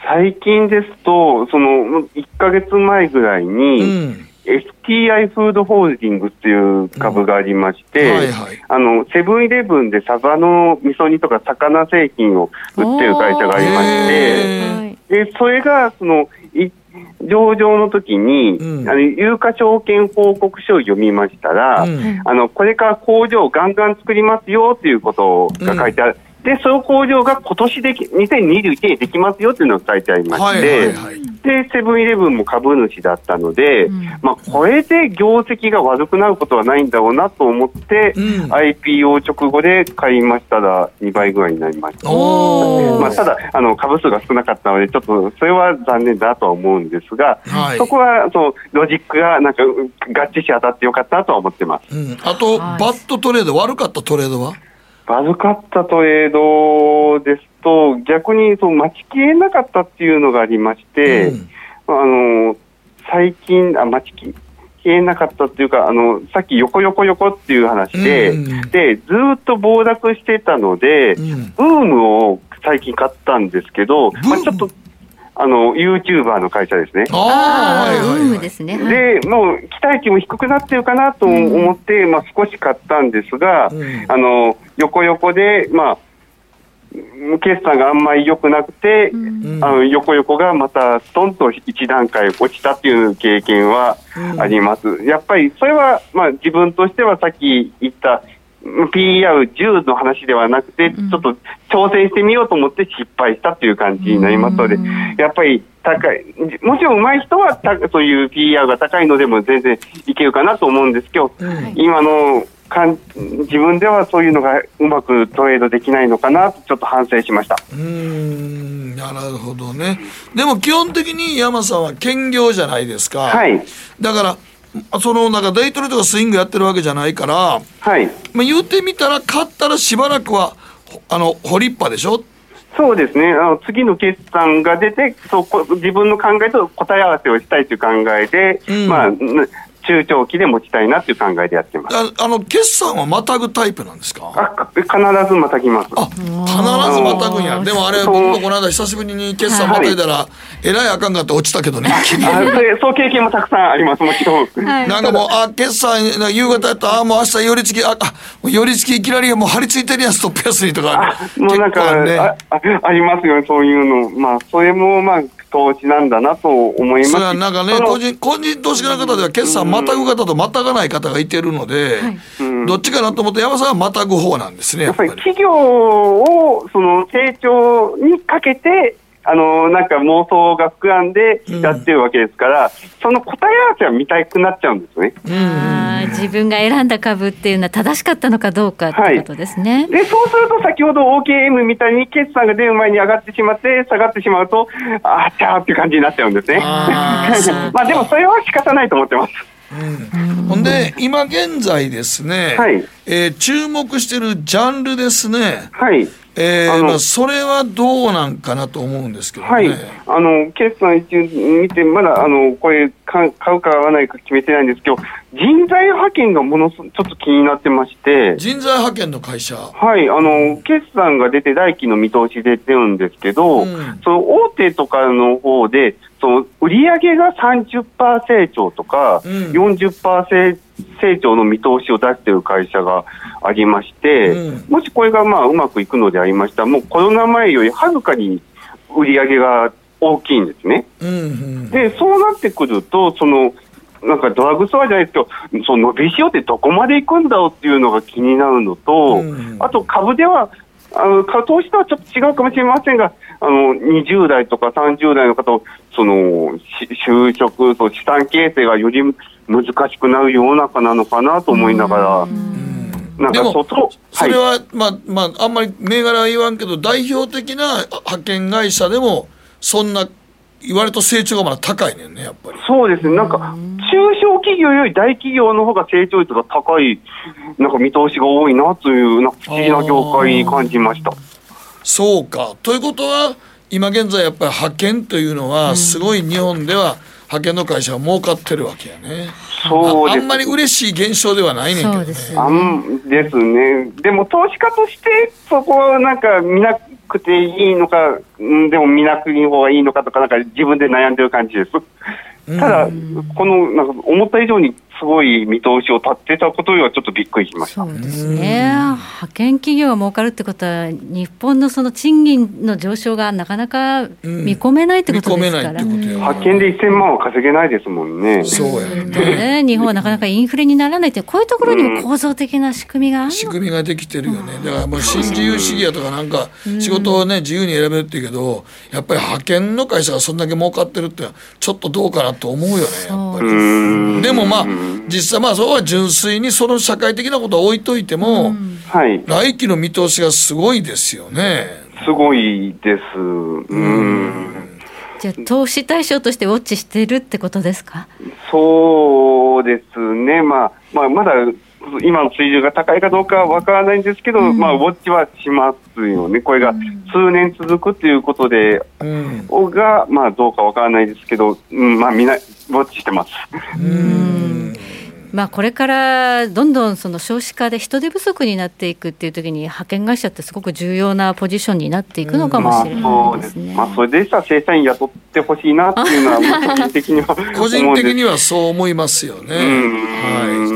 最近ですと、その1ヶ月前ぐらいうに、ん。STI フードホールディングっていう株がありまして、はいはい。あのセブンイレブンでサバの味噌煮とか魚製品を売ってる会社がありまして、でそれがそのい上場の時に、うん。あの有価証券報告書を読みましたら、うん。あのこれから工場をガンガン作りますよということが書いてある。で、その工場が今年でき、2021年にできますよっていうのが書いてありまはいして、はいはい。で、セブンイレブンも株主だったので、うん。まあ、これで業績が悪くなることはないんだろうなと思って、うん。IPO 直後で買いましたら2倍ぐらいになりました。まあ、ただあの、株数が少なかったので、ちょっとそれは残念だとは思うんですが、はい。そこはそうロジックがなんかう合致し当たってよかったとは思ってます。うん、あと、はい。バットトレード、悪かったトレードは？悪かったトレードですと、逆にそう待ちきれなかったっていうのがありまして、うん。あの最近あ、待ちきれなかったっていうか、あのさっき横横横っていう話で、うん。でずーっと暴落してたので、うん。ブームを最近買ったんですけど、まあ、ちょっと、あの、YouTuber の会社ですね。ああ、はいはいはいブームですね。はいで、もう期待値も低くなってるかなと思って、まあ少し買ったんですが、うんあの、横横で、まあ、決算があんまり良くなくて、んあの横横がまたストンと一段階落ちたっていう経験はあります。やっぱりそれは、まあ自分としてはさっき言った、PR10 の話ではなくて、ちょっと挑戦してみようと思って失敗したっていう感じになりますので、やっぱり高い、もちろん上手い人はたそういう PR が高いのでも全然いけるかなと思うんですけど、今のかん自分ではそういうのがうまくトレードできないのかなとちょっと反省しました。うーんなるほどね。でも基本的に山さんは兼業じゃないですか、はい。だからそのなんかデイトレとかスイングやってるわけじゃないから、はい。まあ、言ってみたら勝ったらしばらくはほあの掘りっぱでしょ？そうですね。あの次の決算が出て、そうこ自分の考えと答え合わせをしたいという考えで、うんまあ、ん中長期で持ちたいなという考えでやってます。ああの決算はまたぐタイプなんですか？あか必ずまた来ます。あ必ずまたぐんやでもあれ僕もこの間久しぶりに決算またいだら、えらいあかんかって落ちたけどねそれそう経験もたくさんあります、もちろん。なんかもう、あ、決算、な夕方やったら、あ、もう明日寄り付き、あ、あ寄り付きいきなりもう張り付いてるやん、ストップ安いとか。あもうなんか、ねああありますよね、そういうの。まあ、それも、まあ、投資なんだなと思います。それはなんかね、個人、個人投資家の方では決算またぐ方とまたがない方がいてるので、どっちかなと思って山さんはまたぐ方なんですね、ややっぱ。り企業をその成長にかけて、あのなんか妄想が膨らんでやってるわけですから、その答え合わせは見たくなっちゃうんですね。あー自分が選んだ株っていうのは正しかったのかどうかってことですね。で、そうすると先ほど OKM みたいに決算が出る前に上がってしまって、下がってしまうと、あーちゃーっていう感じになっちゃうんですね。あ まあでもそれは仕方ないと思ってます。ほんで、今現在ですね、はいえー注目してるジャンルですね、はい。えーそれはどうなんかなと思うんですけどね。はい、あの決算一応見て、まだあのこれか、買うか買わないか決めてないんですけど、人材派遣がものすちょっと気になってまして、人材派遣の会社。はい、あの決算が出て、来期の見通しで出るんですけど、うん。その大手とかの方で、その売上が30%成長とか、うん。40%成長の見通しを出している会社がありまして、うんもしこれがまあうまくいくのでありましたら、もうコロナ前よりはるかに売上が大きいんですね。うんうん。で、そうなってくると、その、なんかドラッグストアじゃないですけど、その伸びしろってどこまで行くんだろうっていうのが気になるのと、うんあと株では、あの株投資とはちょっと違うかもしれませんが、あの20代とか30代の方、そのし就職と資産形成がより難しくなる世の中なのかなと思いながら、なんでもか外、それは、まあまああんまり銘柄は言わんけど代表的な派遣会社でもそんな割と成長がまだ高いねんねやっぱり。そうですね、なんか中小企業より大企業の方が成長率が高い、なんか見通しが多いなという、なんか不思議な業界に感じました。そうか。ということは今現在やっぱり派遣というのはすごい日本では派遣の会社が儲かってるわけやね。そうです。ああんまり嬉しい現象ではないねんけどね。そうですあんですね。でも投資家としてそこはなんか見なくていいのか、うんでも見なくていい方がいいのかとか、なんか自分で悩んでる感じです。ただ、このなんか思った以上にすごい見通しを立ってたことにはちょっとびっくりしました。そうですね。派遣企業が儲かるってことは、日本のその賃金の上昇がなかなか見込めないってことですから。見込めないってことや。派遣で1000万は稼げないですもんね。そうやね。ね、日本はなかなかインフレにならないって、こういうところにも構造的な仕組みがあるの？仕組みができてるよね。だからもう新自由主義やとかなんか仕事をね自由に選べるって言うけどやっぱり派遣の会社がそんだけ儲かってるってのはちょっとどうかなと思うよねやっぱり。うんでもまあ実際まあそこは純粋にその社会的なことは置いといてもはい。来期の見通しがすごいですよねすごいです。うん。じゃあ、投資対象としてウォッチしてるってことですか？そうですね。まあ、まあ、まだ今の水準が高いかどうかはわからないんですけど、まあ、ウォッチはしますよね。これが数年続くということで、うん。が、まあ、どうかわからないですけど、うん、まあ、みんな、ウォッチしてます。まあ、これからどんどんその少子化で人手不足になっていくっていう時に派遣会社ってすごく重要なポジションになっていくのかもしれないですね。まあ、それでしたら正社員雇ってほしいなっていうのは、個人的には個人的にはそう思いますよね。はい。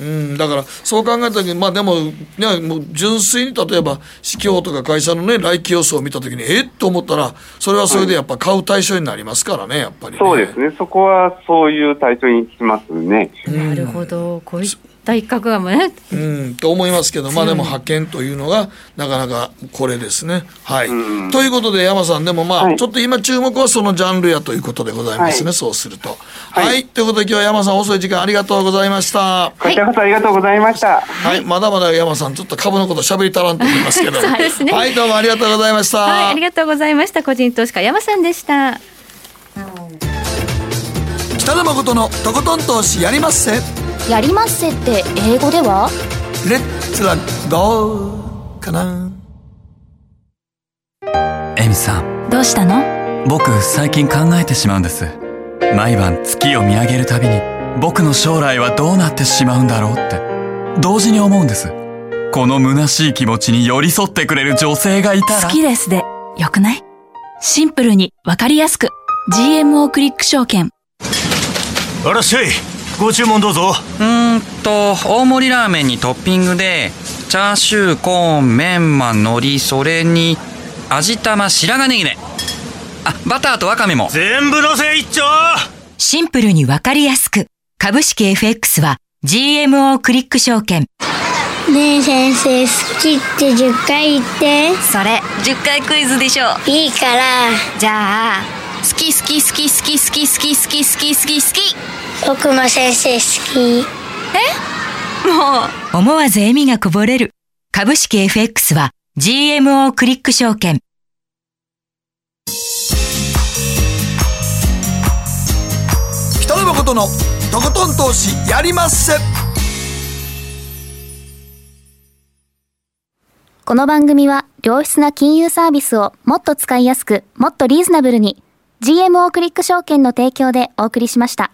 うん、だからそう考えた時に、まあでも、ね、もう純粋に例えば、市況とか会社のね、来期予想を見た時に、えっ？と思ったら、それはそれでやっぱ買う対象になりますからね、やっぱり、ね、そうですね。そこはそういう対象にしますね。なるほど。こういった一角がもね。うん、と思いますけど、まあでも派遣というのが、なかなかこれですね。はい。ということで、山さん、でもまあ、はい、ちょっと今注目はそのジャンルやということでございますね、はい、そうすると。はい、はい。ということで、今日は山さん、遅い時間ありがとうございました。こちらこそありがとうございました。はい。まだまだ山さん、ちょっと株のこと喋り足らんと思いますけど。そうですね。はい、どうもありがとうございました。はい、ありがとうございました。個人投資家、山さんでした。北野誠のとことん投資やりまっせやりまっせって英語では？レッツラゴーかな？エミさん。どうしたの？僕最近考えてしまうんです。毎晩月を見上げるたびに僕の将来はどうなってしまうんだろうって。同時に思うんです。この虚しい気持ちに寄り添ってくれる女性がいたら。好きですで。よくない？シンプルにわかりやすく。GMO クリック証券。あらっしゃいご注文どうぞ。うんと大盛りラーメンにトッピングでチャーシューコーンメンマ海苔それに味玉白髪ネギね。あバターとワカメも。全部のせ一丁。シンプルにわかりやすく。株式 FX は GMO クリック証券。ねえ先生好きって10回言って。それ10回クイズでしょ。いいから。じゃあ好き好き好き好き好き好き好き好き好き好き僕も先生好き。え？もう。思わず笑みがこぼれる。株式 FX は GMO クリック証券。北野誠のとことん投資やりまっせ。この番組は良質な金融サービスをもっと使いやすくもっとリーズナブルに GMO クリック証券の提供でお送りしました。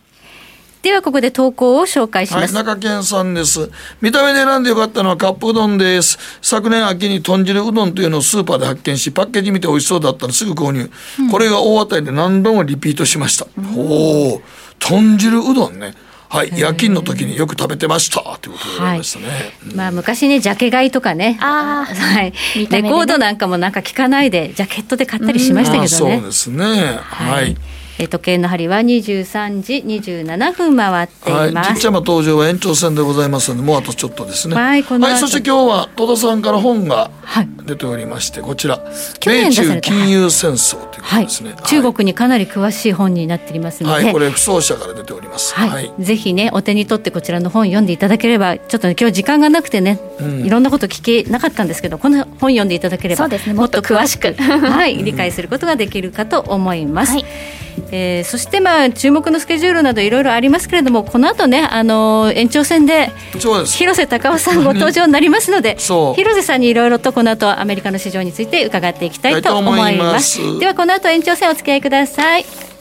ではここで投稿を紹介します。はい、中堅さんです。見た目で選んでよかったのはカップうどんです。昨年秋に豚汁うどんというのをスーパーで発見し、パッケージ見て美味しそうだったのですぐ購入。うん、これが大当たりで何度もリピートしました。うん、おお、豚汁うどんね。はい、夜勤の時によく食べてましたということでございましたね。はいうん、まあ昔ねジャケ買いとかね、あはい、ね、レコードなんかもなんか聞かないでジャケットで買ったりしましたけどね。そうですね。はい、はいえ時計の針は23時27分回っています。はい、ちっちゃな登場は延長戦でございますので、もうあとちょっとですね。はい、はい、そして今日は戸田さんから本が出ておりまして、こちら、米中金融戦争ということですね、はい、中国にかなり詳しい本になっておりますので、はい、これ、不走者から出ております。はい。ぜひね、お手に取ってこちらの本読んでいただければ、ちょっと、ね、今日時間がなくてね、うん、いろんなこと聞けなかったんですけど、この本読んでいただければ、ね、もっと詳しく、はい、理解することができるかと思います。はいえー、そしてまあ注目のスケジュールなどいろいろありますけれどもこの後ねあの延長戦で広瀬隆夫さんご登場になりますので広瀬さんにいろいろとこの後アメリカの市場について伺っていきたいと思います。ではこの後延長戦お付き合いください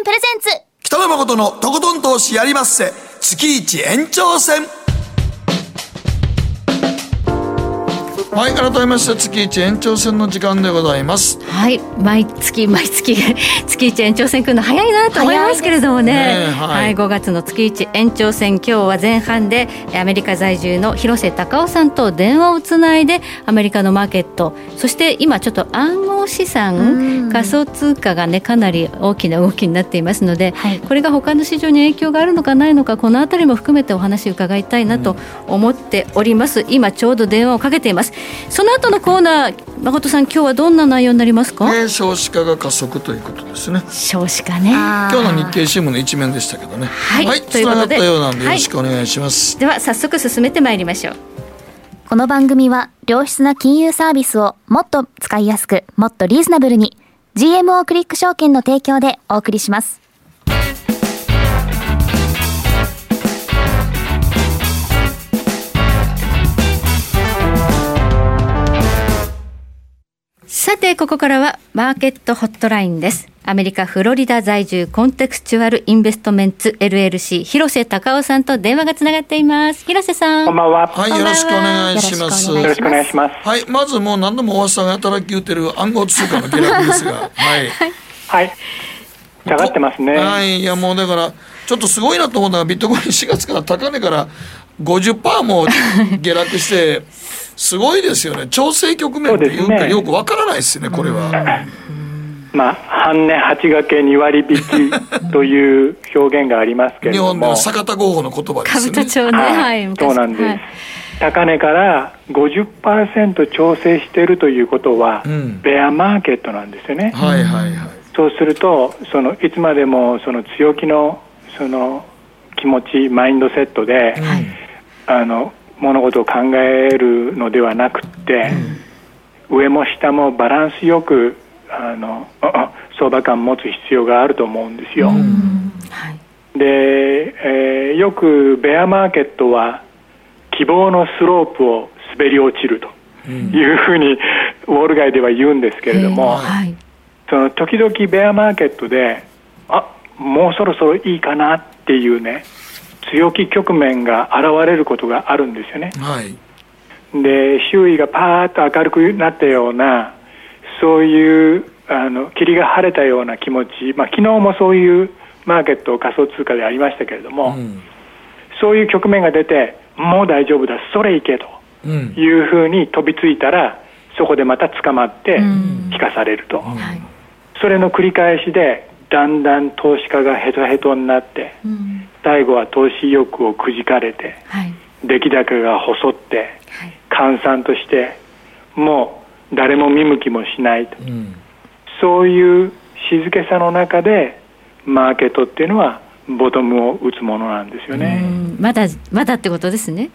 券プレゼンツ。北野誠のとことん投資やりまっせ。月一延長戦。はい改めまして月一延長戦の時間でございます。はい毎月毎月 月一延長戦来るの早いなと思いますけれどもね。ねは、はい。い5月の月一延長戦今日は前半でアメリカ在住の広瀬隆夫さんと電話をつないでアメリカのマーケットそして今ちょっと暗号資産仮想通貨がねかなり大きな動きになっていますので、これが他の市場に影響があるのかないのかこのあたりも含めてお話伺いたいなと思っております、今ちょうど電話をかけていますその後のコーナー誠さん今日はどんな内容になりますか、ね少子化が加速ということですね。少子化ね。今日の日経新聞の一面でしたけどね。はい。とつながったいうことでようなんでよはい。ろしくお願いします、では早速進めてまいりましょう。この番組は良質な金融サービスをもっと使いやすくもっとリーズナブルに GMO クリック証券の提供でお送りしますさてここからはマーケットホットラインですアメリカ・フロリダ在住コンテクスチュアル・インベストメンツ LLC 広瀬隆夫さんと電話がつながっています広瀬さんこんばんは。はい、よろしくお願いします。よろしくお願いします。はい、まずもう何度もおわさんが働き言ってる暗号通貨の下落ですが、はい。はい。下がってますね。はい、いやもうだから、ちょっとすごいなと思うのが、ビットコイン4月から高値から50%も下落して、すごいですよね。調整局面っていうか、ねよくわからないですね、これは。まあ、半値八掛け2割引きという表現がありますけれ日ども。本での坂田合法の言葉ですね。兜町ねはい昔そうなんです。はい高値から50%調整しているということは、んベアマーケットなんですよね。はいはいはい。そうすると、そのいつまでもその強気のその気持ち、マインドセットで、あの物事を考えるのではなくって、上も下もバランスよくあの 相場感持つ必要があると思うんですよ。で、えーよくベアマーケットは希望のスロープを滑り落ちるというふうに、ウォール街では言うんですけれども、その時々ベアマーケットであもうそろそろいいかなっていうね強気局面が現れることがあるんですよね。はい。で周囲がパーッと明るくなったようなそういうあの霧が晴れたような気持ち、まあ、昨日もそういうマーケット仮想通貨でありましたけれども、そういう局面が出てもう大丈夫だそれいけとうん。いうふうに飛びついたらそこでまた捕まって引かされると、それの繰り返しでだんだん投資家がヘトヘトになって最後は投資意欲をくじかれて出来高が細って閑散としてもう誰も見向きもしないと。そういう静けさの中でマーケットっていうのはボトムを打つものなんですよね。まだまだってことですね。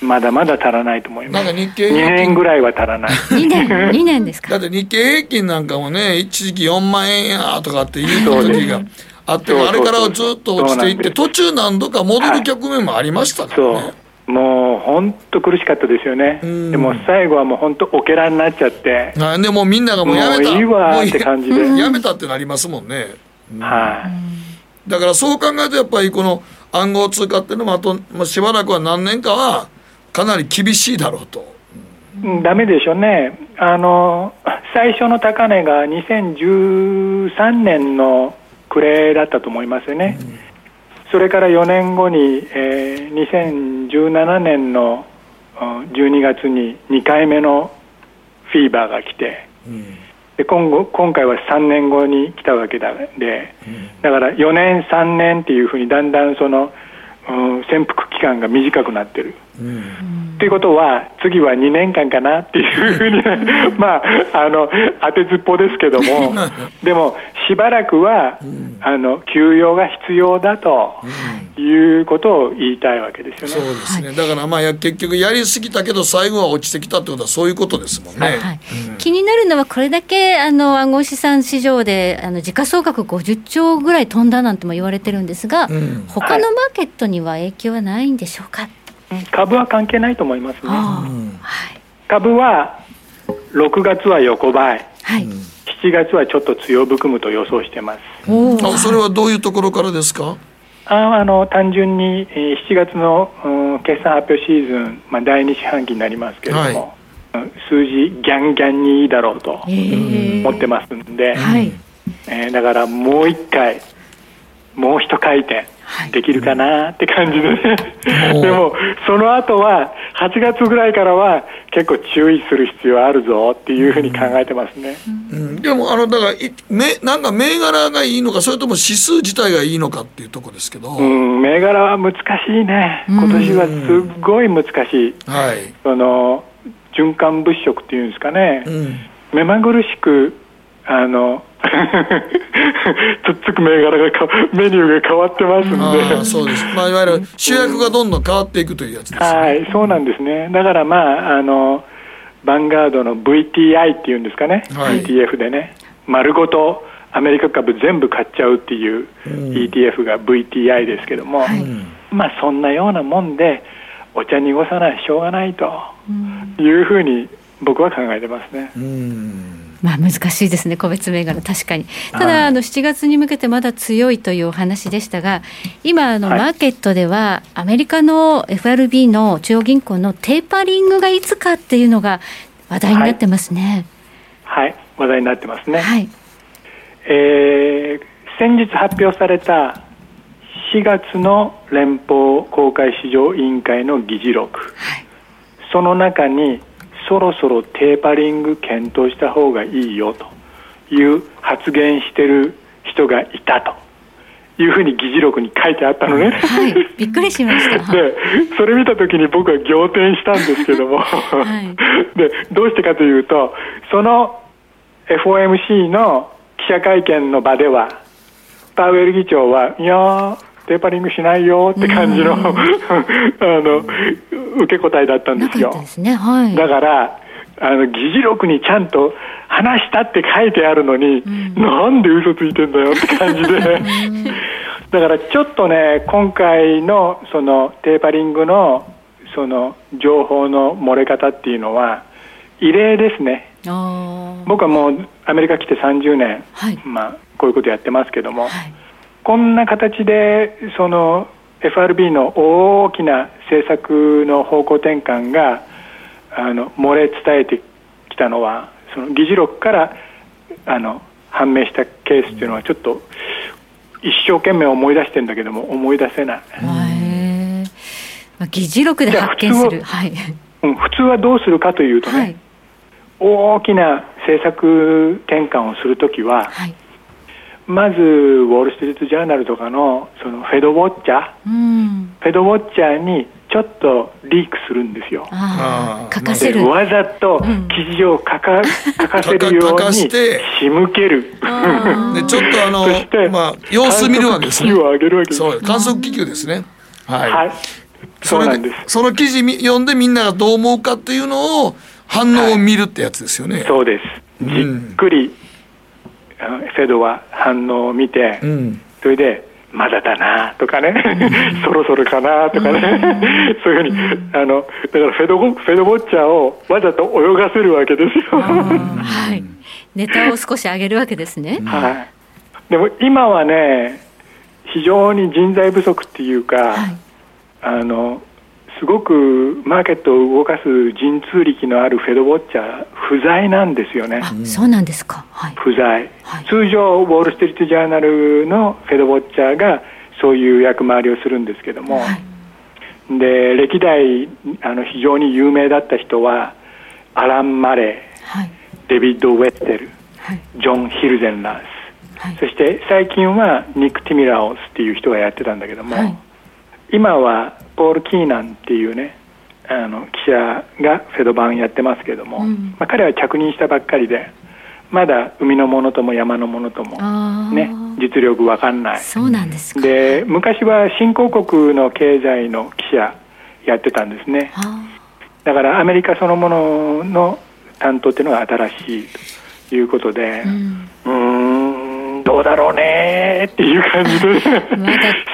まだまだ足らないと思います。なんか日経2平均。年ぐらいは足らない。2年2年ですか。だって日経平均なんかもね、一時期4万円やとかって言った時があっても、あれからはずっと落ちていって、途中何度か戻る局面もありましたからね。もう本当苦しかったですよね。でも最後はもう本当オケラになっちゃって。はいでもうみんながもうやめた。もういいわって感じでやめたってなりますもんね。はい。だからそう考えるとやっぱりこの暗号通貨っていうのもあと、まあ、しばらくは何年かはかなり厳しいだろうと。うんダメでしょうね。あの、最初の高値が2013年の暮れだったと思いますよね。それから4年後に、えー2017年のうん12月に2回目のフィーバーが来て、で今後今回は3年後に来たわけだで、だから4年、3年っていうふうにだんだんその、うん潜伏期間が短くなってる。ということは、次は2年間かなっていうふうに、まあ、あの当てずっぽですけども、でも、しばらくは、あの休養が必要だということを言いたいわけですよね。そうですね。だからまあや結局やりすぎたけど最後は落ちてきたってことはそういうことですもんね。気になるのはこれだけあの暗号資産市場であの時価総額50兆ぐらい飛んだなんても言われてるんですが、うん。他のマーケットには影響はないんでしょうか、株は関係ないと思いますね。株は6月は横ばい、7月はちょっと強含むと予想してます。あそれはどういうところからですか？ああの単純に、えー7月の、うん決算発表シーズン、まあ、第2四半期になりますけれども、数字ギャンギャンにいいだろうと思ってますんで、はい。えーだからもう一回もう一回転できるかなって感じでね、でもその後は8月ぐらいからは結構注意する必要あるぞっていうふうに考えてますね、うん。でもあのだからいめなんか銘柄がいいのかそれとも指数自体がいいのかっていうところですけど、うん、銘柄は難しいね。今年はすごい難しい、はい。その循環物色っていうんですかね、目まぐるしくあの つっつく銘柄がかメニューが変わってますんで、ああそうです、まあ、いわゆる主役がどんどん変わっていくというやつです、はい、そうなんですね。だからまあ、あの、ヴァンガードの VTI っていうんですかね、はい。ETF でね、丸ごとアメリカ株全部買っちゃうっていう ETF が VTI ですけども、まあそんなようなもんで、お茶濁さないしょうがないというふうに僕は考えてますね。まあ難しいですね、個別銘柄、確かに。ただ、はいあの7月に向けてまだ強いというお話でしたが、今、あのはいマーケットでは、アメリカの FRB の中央銀行のテーパリングがいつかっていうのが話題になってますね。はい、話題になってますね。はいえー先日発表された4月の連邦公開市場委員会の議事録、その中にそろそろテーパリング検討した方がいいよという発言してる人がいたと。いうふうに議事録に書いてあったのね。はい、びっくりしました。でそれ見た時に僕は仰天したんですけども、でどうしてかというとその FOMC の記者会見の場ではパウエル議長はいやーテーパリングしないよって感じの あの受け答えだったんですよ。ですね、はい。だからあの議事録にちゃんと話したって書いてあるのに、なんで嘘ついてんだよって感じで、だからちょっとね今回のそのテーパリングのその情報の漏れ方っていうのは異例ですね。僕はもうアメリカ来て30年、まあ、こういうことやってますけども、こんな形でその FRB の大きな政策の方向転換があの漏れ伝えてきたのはその議事録からあの判明したケースっていうのはちょっと一生懸命思い出してんだけども思い出せない、まあ議事録で発見する。はい。うん、普通はどうするかというとね、大きな政策転換をするときは、まずウォール・ストリート・ジャーナルとかのそのフェドウォッチャーうん。フェドウォッチャーにちょっとリークするんですよ。書かせる。でわざと記事を書か, 書かせるよ書かうに仕向ける。でちょっとあのそしてまあ様子見るわけですね。観測機器を上げるわけです。そう観測気球ですね。はい、はい。それでその記事み読んでみんながどう思うかっていうのを反応を見るってやつですよね、そうです。じっくり、あのフェドは反応を見て、それで、まだだなとかね、そろそろかなとかね、そういうふうに、あの、だからフェドゴフェドウォッチャーをわざと泳がせるわけですよ。はい。ネタを少し上げるわけですね。はい。でも今はね、非常に人材不足っていうか、あの、すごくマーケットを動かす神通力のあるフェドウォッチャー不在なんですよね。そうなんですか。はい。不在、通常ウォール・ストリート・ジャーナルのフェドウォッチャーがそういう役回りをするんですけども、で歴代あの非常に有名だった人はアラン・マレー、デビッド・ウェッテル、ジョン・ヒルゼンラース、そして最近はニック・ティミラオスっていう人がやってたんだけども、今はポール・キーナンっていうねあの記者がフェド版やってますけども、まあ、彼は着任したばっかりでまだ海のものとも山のものともね実力わかんない。そうなんですか。で昔は新興国の経済の記者やってたんですね。だからアメリカそのものの担当っていうのが新しいということでうーんどうだろうねっていう感じで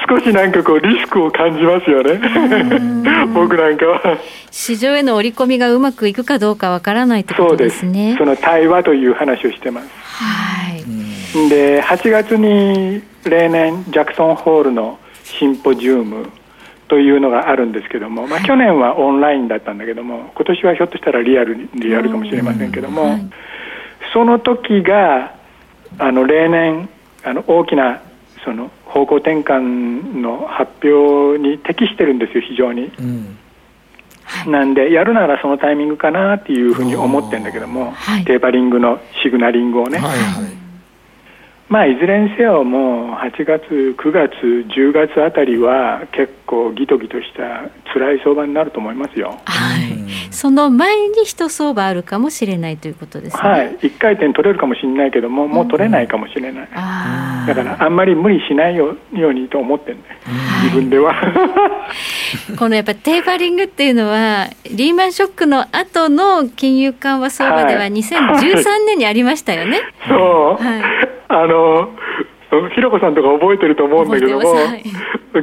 少しなんかこうリスクを感じますよね。僕なんかは。市場への織り込みがうまくいくかどうかわからないってことですね。その対話という話をしてます。はい。で8月に例年ジャクソンホールのシンポジウムというのがあるんですけども、まあ、去年はオンラインだったんだけども今年はひょっとしたらリアルにリアルかもしれませんけども、その時があの例年あの大きなその方向転換の発表に適してるんですよ非常に。なんでやるならそのタイミングかなっていうふうに思ってるんだけども、テーパリングのシグナリングをね、まあいずれにせよもう8月9月10月あたりは結構ギトギトした辛い相場になると思いますよ。はい。その前に一相場あるかもしれないということですね。はい。一回転取れるかもしれないけども、もう取れないかもしれない。だからあんまり無理しないようにと思ってるね。自分では。このやっぱテーパリングっていうのはリーマンショックの後の金融緩和相場では2013年にありましたよね。そう。はい、あのひろこさんとか覚えてると思うんだけども、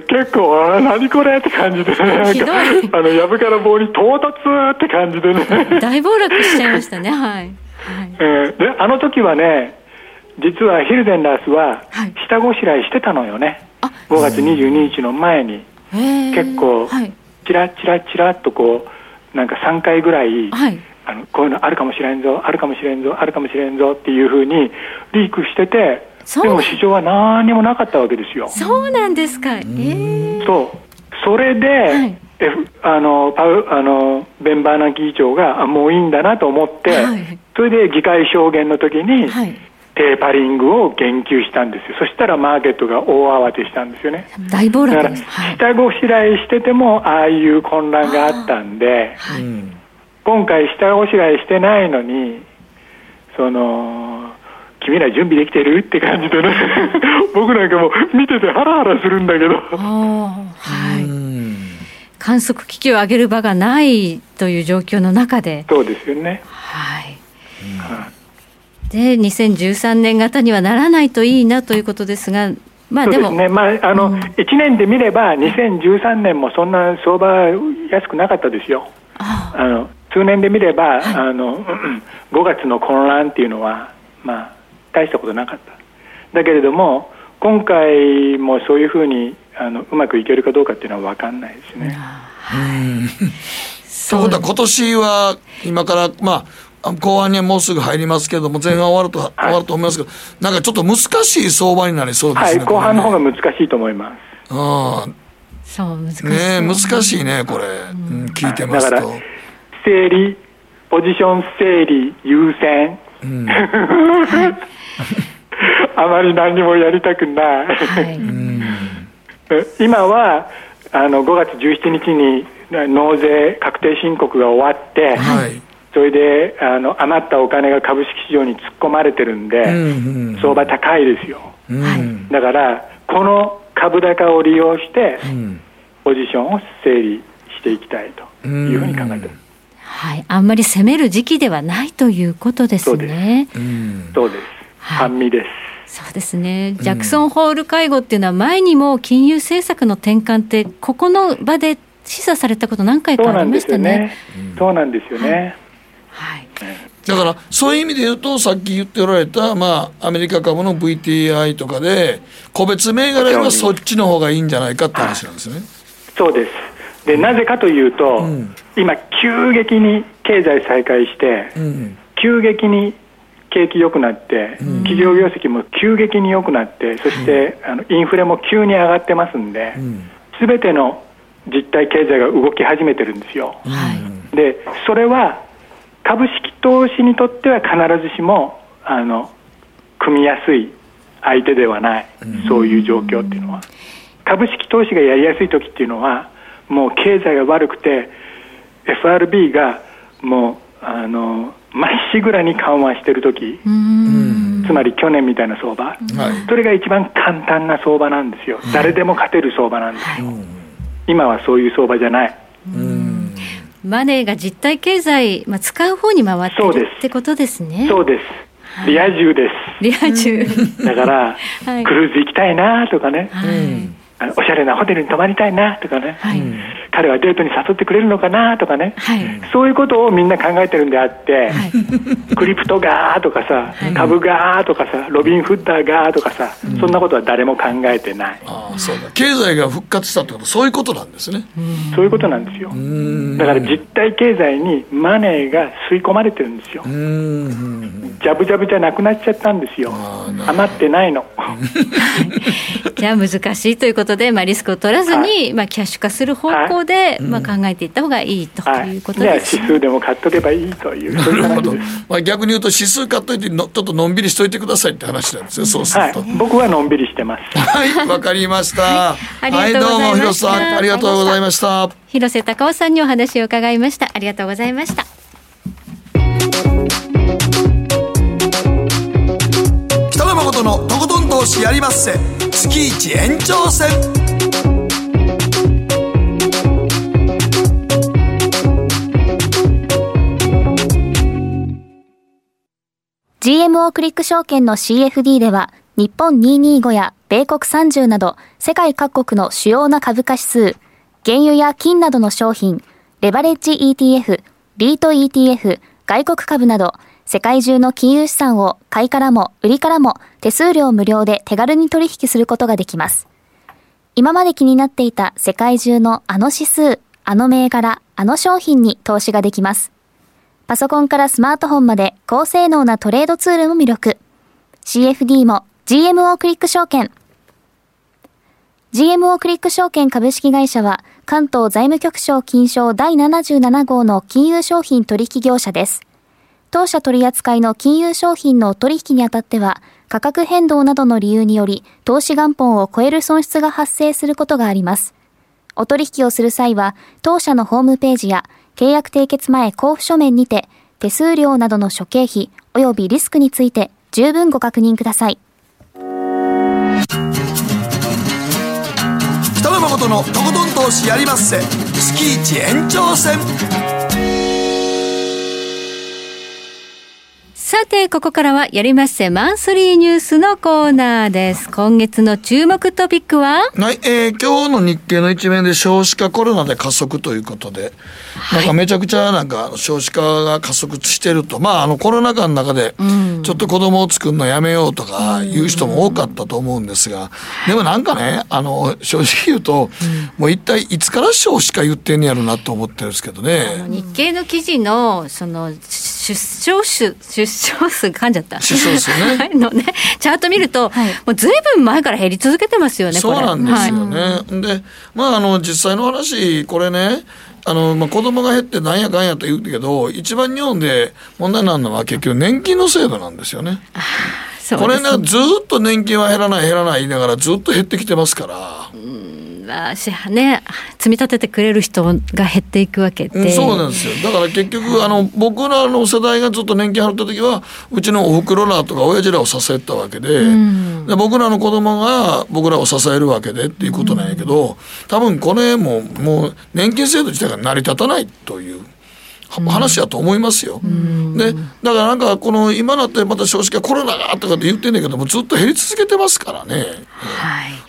結構、あ何これって感じでね、なんか、あの、やぶから棒に到達って感じでね。大暴落しちゃいましたね、はい。はい、えー、で、あの時はね、実はヒルデンラースは、下ごしらえしてたのよね。はい、5月22日の前に。結構、チラチラチラっとこう、なんか3回ぐらい、はい、あのこういうのあるかもしれんぞ、あるかもしれんぞ、あるかもしれんぞっていうふうにリークしてて、でも市場は何にもなかったわけですよ。そうなんですか。えー、そう。それで、はい、F、あのパウあのベンバーナ議長があもういいんだなと思って、はい、それで議会証言の時に、はい、テーパリングを言及したんですよ。そしたらマーケットが大慌てしたんですよね。大暴落です。下ごしらえしててもああいう混乱があったんで、今回下ごしらえしてないのに、その君ら準備できてるって感じでね。僕なんかも見ててハラハラするんだけど。はい。観測機器を上げる場がないという状況の中で。そうですよね。はい、で2013年型にはならないといいなということですがまあでも。ね、まああの、うん、1年で見れば2013年もそんな相場安くなかったですよ。あの数年で見れば、はい、あの5月の混乱っていうのはまあ大したことなかった。だけれども今回もそういうふうにあのうまくいけるかどうかっていうのは分かんないですね。ということは今年は今からまあ後半にはもうすぐ入りますけれども前半終わると、はい、終わると思いますけどなんかちょっと難しい相場になりそうですね、はい、後半の方が難しいと思います。あそう難しい。ね難しいねこれ、うん、聞いてますと。だから整理ポジション整理優先、うん、あまり何もやりたくない、はい、今はあの5月17日に納税確定申告が終わって、はい、それであの余ったお金が株式市場に突っ込まれてるんで、うんうん、相場高いですよ、うん、だからこの株高を利用して、うん、ポジションを整理していきたいというふうに考えてます。はい、あんまり攻める時期ではないということですね。そうです。半身です。そうですね、ジャクソンホール会合っていうのは、前にも金融政策の転換って、ここの場で示唆されたこと何回かありましたね。そうなんですよね。はい、だからそういう意味で言うとさっき言っておられた、まあ、アメリカ株の VTI とかで個別銘柄はそっちの方がいいんじゃないかって話なんですね。そうですでなぜかというと、うん、今急激に経済再開して、うん、急激に景気良くなって、企業業績も急激に良くなって、そして、あのインフレも急に上がってますんで、すべての実体経済が動き始めてるんですよ。で、それは株式投資にとっては必ずしもあの組みやすい相手ではない、そういう状況っていうのは。株式投資がやりやすい時っていうのは、もう経済が悪くて、FRB がもうあのまっしぐらに緩和してる時つまり去年みたいな相場、はい、それが一番簡単な相場なんですよ、はい、誰でも勝てる相場なんです。よ、はい、今はそういう相場じゃない。マネーが実体経済、まあ、使う方に回ってるってことですね。そうです。リア充です。リア充。だから、クルーズ行きたいなとかね、はい、おしゃれなホテルに泊まりたいなとかね、はい、彼はデートに誘ってくれるのかなとかね、はい。そういうことをみんな考えてるんであって、クリプトガーとかさ、株ガーとかさ、ロビン・フッダーガーとかさ、そんなことは誰も考えてない。ああそうだ。経済が復活したってことそういうことなんですね。そういうことなんですよ。だから実体経済にマネーが吸い込まれてるんですよ。ジャブジャブじゃなくなっちゃったんですよ。余ってないの。じゃあ難しいということで、まあ、リスクを取らずに、まあ、キャッシュ化する方向で、まあ、考えていった方がいいということじゃあです。指数でも買っとけばいいという、そういう話です。まあ、逆に言うと指数買っといてのちょっとのんびりしといてくださいって話なんですよそうするはい。と、、僕はのんびりしてます。はい。わかりました。はい。ありがとうございました。はいどうも広瀬さん。ありがとうございました。広瀬隆夫さんにお話を伺いました。ありがとうございました。北野誠のとことん投資やりまっせ月一延長戦。GMO クリック証券の CFD では、日本225や米国30など、世界各国の主要な株価指数、原油や金などの商品、レバレッジ ETF、ビート ETF、外国株など、世界中の金融資産を買いからも売りからも手数料無料で手軽に取引することができます。今まで気になっていた世界中のあの指数、あの銘柄、あの商品に投資ができます。パソコンからスマートフォンまで高性能なトレードツールも魅力。CFD も GMO クリック証券。GMO クリック証券株式会社は関東財務局長金賞第77号の金融商品取引業者です。当社取扱いの金融商品の取引にあたっては価格変動などの理由により投資元本を超える損失が発生することがあります。お取引をする際は当社のホームページや契約締結前交付書面にて手数料などの諸経費及びリスクについて十分ご確認ください。北野誠のとことん投資やりまっせ月一延長戦さて、ここからはやりまっせマンスリーニュースのコーナーです。今月の注目トピックは？はい、えー今日の日経の一面で少子化コロナで加速ということで、なんかめちゃくちゃなんか少子化が加速してると、まああのコロナ禍の中で、ちょっと子供を作るのやめようとかいう人も多かったと思うんですが、でもなんかね、あの、正直言うと、もう一体いつから少子化言ってんやろなと思ってるんですけどね。日経の記事のその出生数出生数噛んじゃった。出生数ね。のね。チャート見ると、もうずいぶん前から減り続けてますよねそうなんですよはい。ね。で、まあ、あの、実際の話、これね、あの、まあ、子供が減ってなんやかんやと言うけど、一番日本で問題なのは結局年金の制度なんですよね。そうこれね、ずーっと年金は減らない減らない言いながらずっと減ってきてますから。まあしね積み立ててくれる人が減っていくわけで、うんそうなんですよ。だから結局、あの、僕らの世代がずっと年金払った時は、うちのお袋らとか親父らを支えてたわけで、で僕らの子供が僕らを支えるわけでっていうことなんやけど、多分これも、もう年金制度自体が成り立たないという。は話だと思いますよ。で、だからなんかこの今なってまた少子化コロナがとかって言ってんねんけどもずっと減り続けてますからね。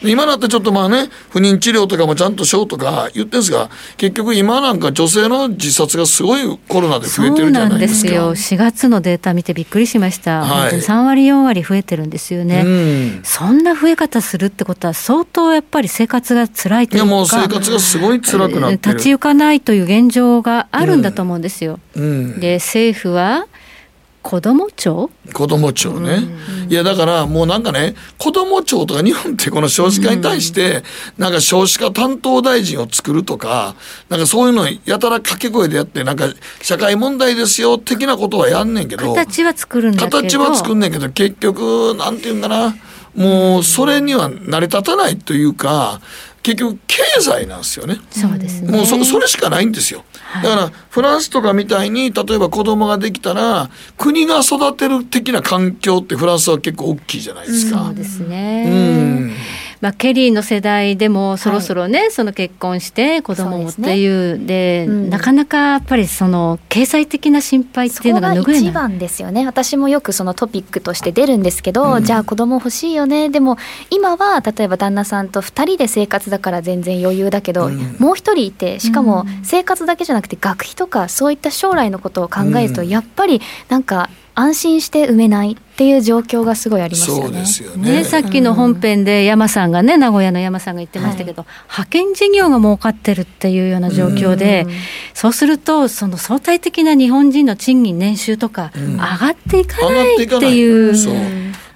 で今なってちょっとまあね不妊治療とかもちゃんとしようとか言ってんですが結局今なんか女性の自殺がすごいコロナで増えてるじゃないですか。そうなんですよ。4月のデータ見てびっくりしました、はい。本当に3割4割増えてるんですよね、うん。そんな増え方するってことは相当やっぱり生活が辛いというか。いやもう生活がすごい辛くなってる。立ち行かないという現状があるんだと思うんですよ、うん。で政府は子ども庁？子ども庁ね、いやだからもうなんかね子ども庁とか日本ってこの少子化に対してなんか少子化担当大臣を作るとかなんかそういうのやたら掛け声でやってなんか社会問題ですよ的なことはやんねんけど形は作るんだけど。形は作んねんけど結局なんていうんかな。もうそれには成り立たないというか結局経済なんですよね。そうですねもうそそれしかないんですよ。だからフランスとかみたいに例えば子供ができたら国が育てる的な環境ってフランスは結構大きいじゃないですか。そうですね、うんまあ、ケリーの世代でもそろそろね、はい、その結婚して子供もっていうで、ね。うん、なかなかやっぱりその経済的な心配っていうのが拭えない。一番ですよね。私もよくそのトピックとして出るんですけど、うん、じゃあ子供欲しいよね。でも今は例えば旦那さんと2人で生活だから全然余裕だけど、うん、もう1人いてしかも生活だけじゃなくて学費とかそういった将来のことを考えると、やっぱりなんか安心して産めないっていう状況がすごいありますよね。そうですよね、ね、さっきの本編で山さんがね名古屋の山さんが言ってましたけど、はい、派遣事業が儲かってるっていうような状況で、うそうするとその相対的な日本人の賃金年収とか上がっていかないっていう。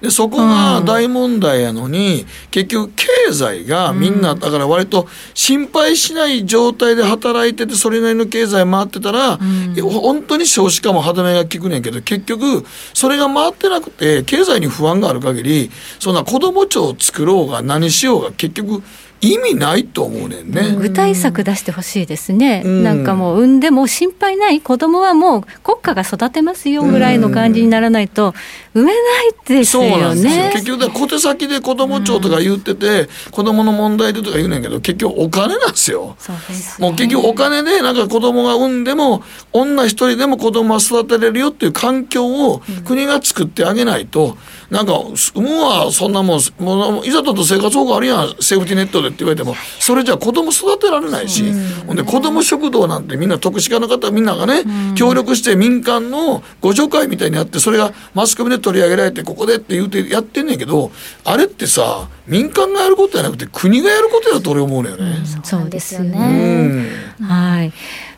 うでそこが大問題やのに、うん、結局経済がみんな、だから割と心配しない状態で働いててそれなりの経済回ってたら、うん、本当に少子化も歯止めが効くねんけど結局それが回ってなくて経済に不安がある限りそんな子ども庁を作ろうが何しようが結局意味ないと思うねんね。具体策出してほしいですね、うん、なんかもう産んでも心配ない子供はもう国家が育てますよぐらいの感じにならないと産めないですよね。そうなん結局小手先で子供庁とか言ってて、うん、子供の問題でとか言うねんけど結局お金なんですよ。そうです、ね、もう結局お金でなんか子供が産んでも女一人でも子供は育てれるよっていう環境を国が作ってあげないと、うん、なんか産むはそんなもんもういざとと生活保護あるやんセーフティネットでって言われてもそれじゃ子供育てられないし、ほんで子供食堂なんてみんな徳祉課の方みんながね、協力して民間の互助会みたいにやってそれがマスコミで取り上げられてここでって言うてやってんねんけどあれってさ民間がやることじゃなくて国がやることだと俺思うのよね。そうですよね、はい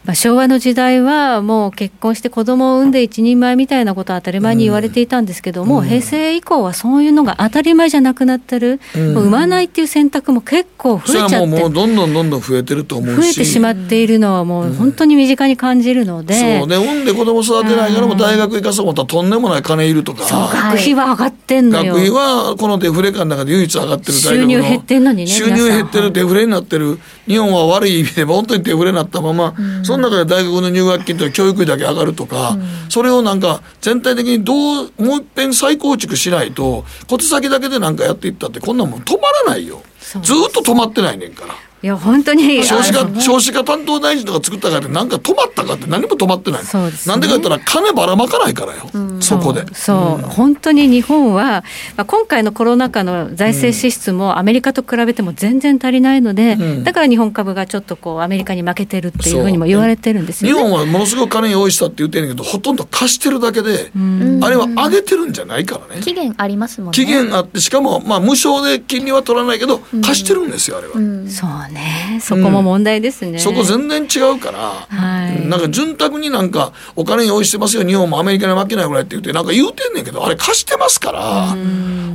まあ、昭和の時代はもう結婚して子供を産んで一人前みたいなことは当たり前に言われていたんですけども、うん、平成以降はそういうのが当たり前じゃなくなってる、うん、産まないっていう選択も結構増えちゃってもうどんどんどんどん増えてると思うし。増えてしまっているのはもう本当に身近に感じるので、うん、そうね産んで子供育てないからも大学行かそう思ったらとんでもない金いるとか、学費は上がってんのよ。学費はこのデフレ感の中で唯一上がってる収入減ってんのにね収入減ってるデフレになってる。日本は悪い意味で本当にデフレになったまま、その中で大学の入学金と教育費だけ上がるとか、うん、それをなんか全体的にどうもう一遍再構築しないと小手先だけでなんかやっていったってこんなもん止まらないよ。ずっと止まってないねんから。いや本当に。少子化少子化担当大臣とか作ったからって何か止まったかって何も止まってない。そうです、ね、なんでか言ったら金ばらまかないからよ、うん、そこで。そう、うん、本当に日本は、まあ、今回のコロナ禍の財政支出もアメリカと比べても全然足りないので、うん、だから日本株がちょっとこうアメリカに負けてるっていうふうにも言われてるんですよ、ね、日本はものすごく金用意したって言ってるんだけどほとんど貸してるだけで、あれは上げてるんじゃないからね。期限ありますもんね。期限あってしかもまあ無償で金利は取らないけど貸してるんですよあれは、そうね。そここも問題ですね、そこ全然違うから、はい、なんか潤沢になんかお金用意してますよ日本もアメリカに負けないぐらいって言ってなんか言うてんねんけどあれ貸してますから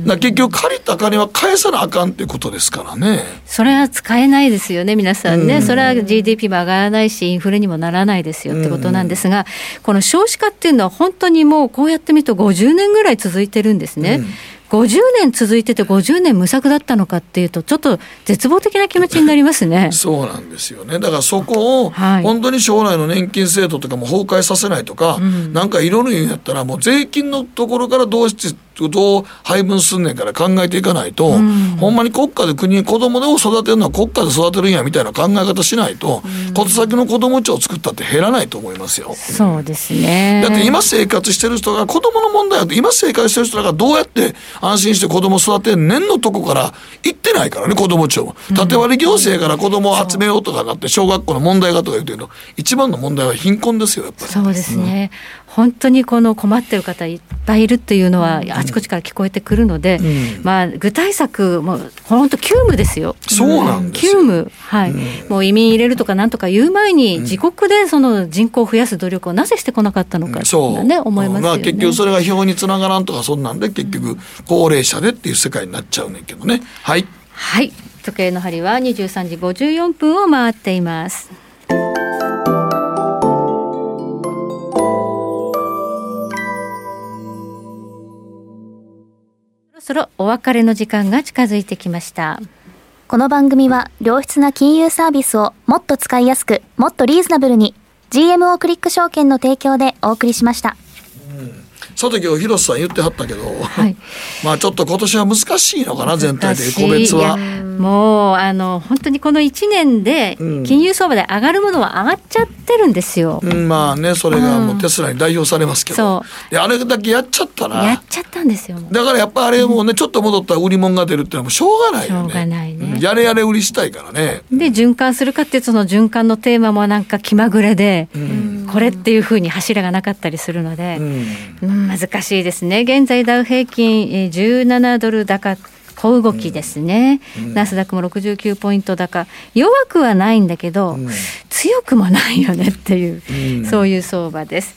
だ結局借りた金は返さなあかんってことですからね。それは使えないですよね皆さんね。それは GDP も上がらないしインフレにもならないですよってことなんですがこの少子化っていうのは本当にもうこうやって見ると50年ぐらい続いてるんですね。うん50年続いてて50年無策だったのかっていうとちょっと絶望的な気持ちになりますね。そうなんですよね。だからそこを本当に将来の年金制度とかも崩壊させないとか、はい、なんかいろいろ言うんやったらもう税金のところからどうしてどう配分すんねんから考えていかないと、うん、ほんまに国家で国に子供を育てるのは国家で育てるんやみたいな考え方しないと、うん、小手先の子供庁を作ったって減らないと思いますよ。そうですね。だって今生活してる人が子供の問題は今生活してる人がどうやって安心して子供育てんねんのとこから行ってないからね子供庁も。縦割り行政から子供を集めようとかなって小学校の問題がとか言うてるの一番の問題は貧困ですよやっぱり。そうですね。本当にこの困ってる方いっぱいいるっていうのはあちこちから聞こえてくるので、うん、まあ具体策も本当急務ですよ。そうなん急務はい、うん、もう移民入れるとかなんとか言う前に自国でその人口を増やす努力をなぜしてこなかったのか、そうね思いますよね。結局それが票につながらんとかそんなんで結局高齢者でっていう世界になっちゃうねんけどね。はい。はい。時計の針は23時54分を回っています。そろお別れの時間が近づいてきました。この番組は良質な金融サービスをもっと使いやすくもっとリーズナブルに GMO クリック証券の提供でお送りしました、うんその時を広瀬さん言ってはったけど、まあちょっと今年は難しいのかな全体で。個別は。もうあの本当にこの1年で金融相場で上がるものは上がっちゃってるんですよ。うん、まあねそれがもうテスラに代表されますけど、であれだけやっちゃったら。やっちゃったんですよだからやっぱあれもうねちょっと戻ったら売り物が出るっていうのはもうしょうがないよね。しょうがないね、やれやれ売りしたいからね。で循環するかってその循環のテーマもなんか気まぐれで、これっていうふうに柱がなかったりするので、うん、難しいですね。現在ダウ平均17ドル高小動きですね、うん、ナスダックも69ポイント高。弱くはないんだけど、うん、強くもないよねっていう、うん、そういう相場です。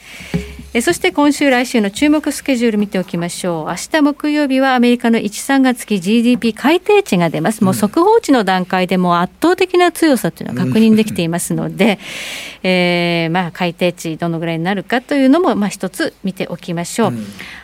えそして今週来週の注目スケジュール見ておきましょう。明日木曜日はアメリカの1、3月期 GDP 改定値が出ます、もう速報値の段階でも圧倒的な強さというのは確認できていますので、えー、まあ改定値どのぐらいになるかというのもまあ一つ見ておきましょう。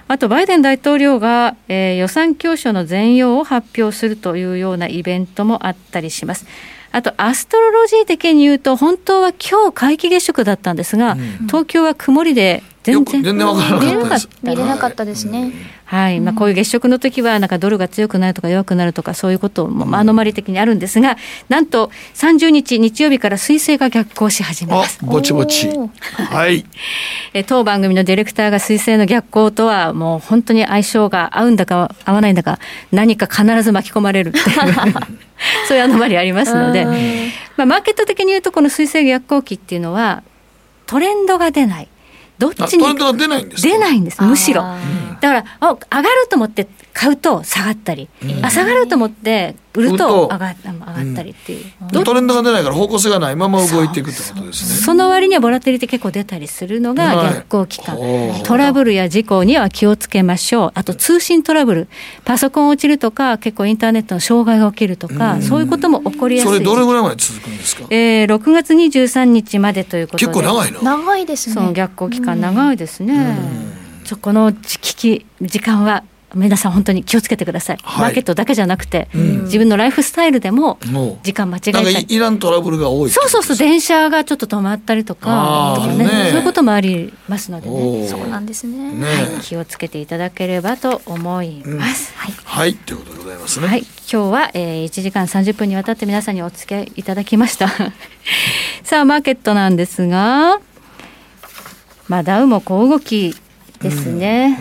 あとバイデン大統領が、えー、予算教書の全容を発表するというようなイベントもあったりします。あとアストロロジー的に言うと本当は今日皆既月食だったんですが、うん、東京は曇りで全然。全然分からなかったです。見れなかったですね。はい、まあ、こういう月食の時はなんかドルが強くなるとか弱くなるとかそういうこともアノマリ的にあるんですが、なんと30日日曜日から彗星が逆行し始めます。ぼちぼち。はい。え当番組のディレクターが彗星の逆行とはもう本当に相性が合うんだか合わないんだか何か必ず巻き込まれるっていう。そういうアノマリありますので、まあ、マーケット的に言うとこの彗星逆行期っていうのはトレンドが出ないどっちに出ないんです出ないんです。むしろだからあ上がると思って買うと下がったり、あ下がると思って売ると上が上がったりっていう、うん、トレンドが出ないから方向性がないまま動いていくってことですね。その割にはボラテリティ結構出たりするのが逆行期間、はい、トラブルや事故には気をつけましょう。あと通信トラブル。パソコン落ちるとか結構インターネットの障害が起きるとか、そういうことも起こりやすい。それどれぐらいまで続くんですか、えー、6月23日までということで。結構長いな。長いですね。その逆行期間長いですね、ちょこの危機時間は皆さん本当に気をつけてください、はい、マーケットだけじゃなくて、うん、自分のライフスタイルでも時間間違えたり。イラントラブルが多いそうそうそう電車がちょっと止まったりとかとかね、ね、そういうこともありますのでね。そうなんですね、ね、はい、気をつけていただければと思います、うん、はい、はい、ということでございますね。はい今日は、えー、1時間30分にわたって皆さんにお付き合いいただきました。さあマーケットなんですがまあダウも小動きですね、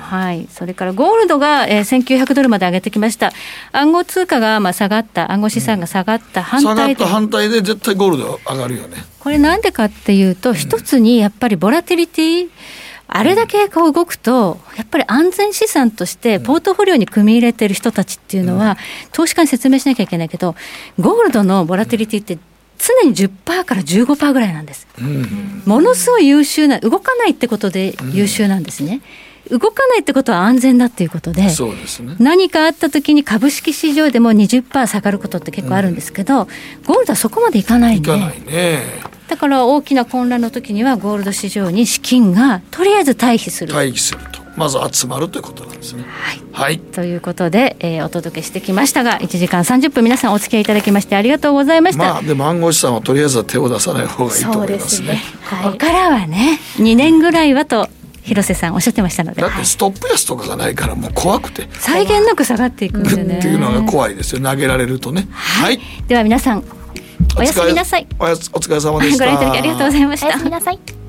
はい、それからゴールドが、えー、1900ドルまで上げてきました、暗号通貨がまあ下がった、暗号資産が下がった。反対で、うん、反対で絶対ゴールド上がるよね。これなんでかっていうと、一つにやっぱりボラティリティあれだけこう動くと、やっぱり安全資産としてポートフォリオに組み入れてる人たちっていうのは、投資家に説明しなきゃいけないけど、ゴールドのボラティリティって常に10%から15%ぐらいなんです、うん、ものすごい優秀な動かないってことで優秀なんですね、動かないってことは安全だっていうことで、そうですね、何かあった時に株式市場でも20%下がることって結構あるんですけど、うん、ゴールドはそこまでいかないんで。いかないね。だから大きな混乱の時にはゴールド市場に資金がとりあえず退避する。退避すると。まず集まるということなんですね。はい。はい、ということで、えー、お届けしてきましたが、1時間30分皆さんお付き合いいただきましてありがとうございました。まあでも暗号資産はとりあえずは手を出さない方がいいと思いますね。すね。はい、ここからはね、2年ぐらいはと広瀬さんおっしゃってましたので。だってストップ安とかがないからもう怖くて。際限なく下がっていくんでね。っていうのが怖いですよ。投げられるとね。はい、では皆さんおやすみなさい。お疲れ様でした。ご覧いただきありがとうございました。おやすみなさい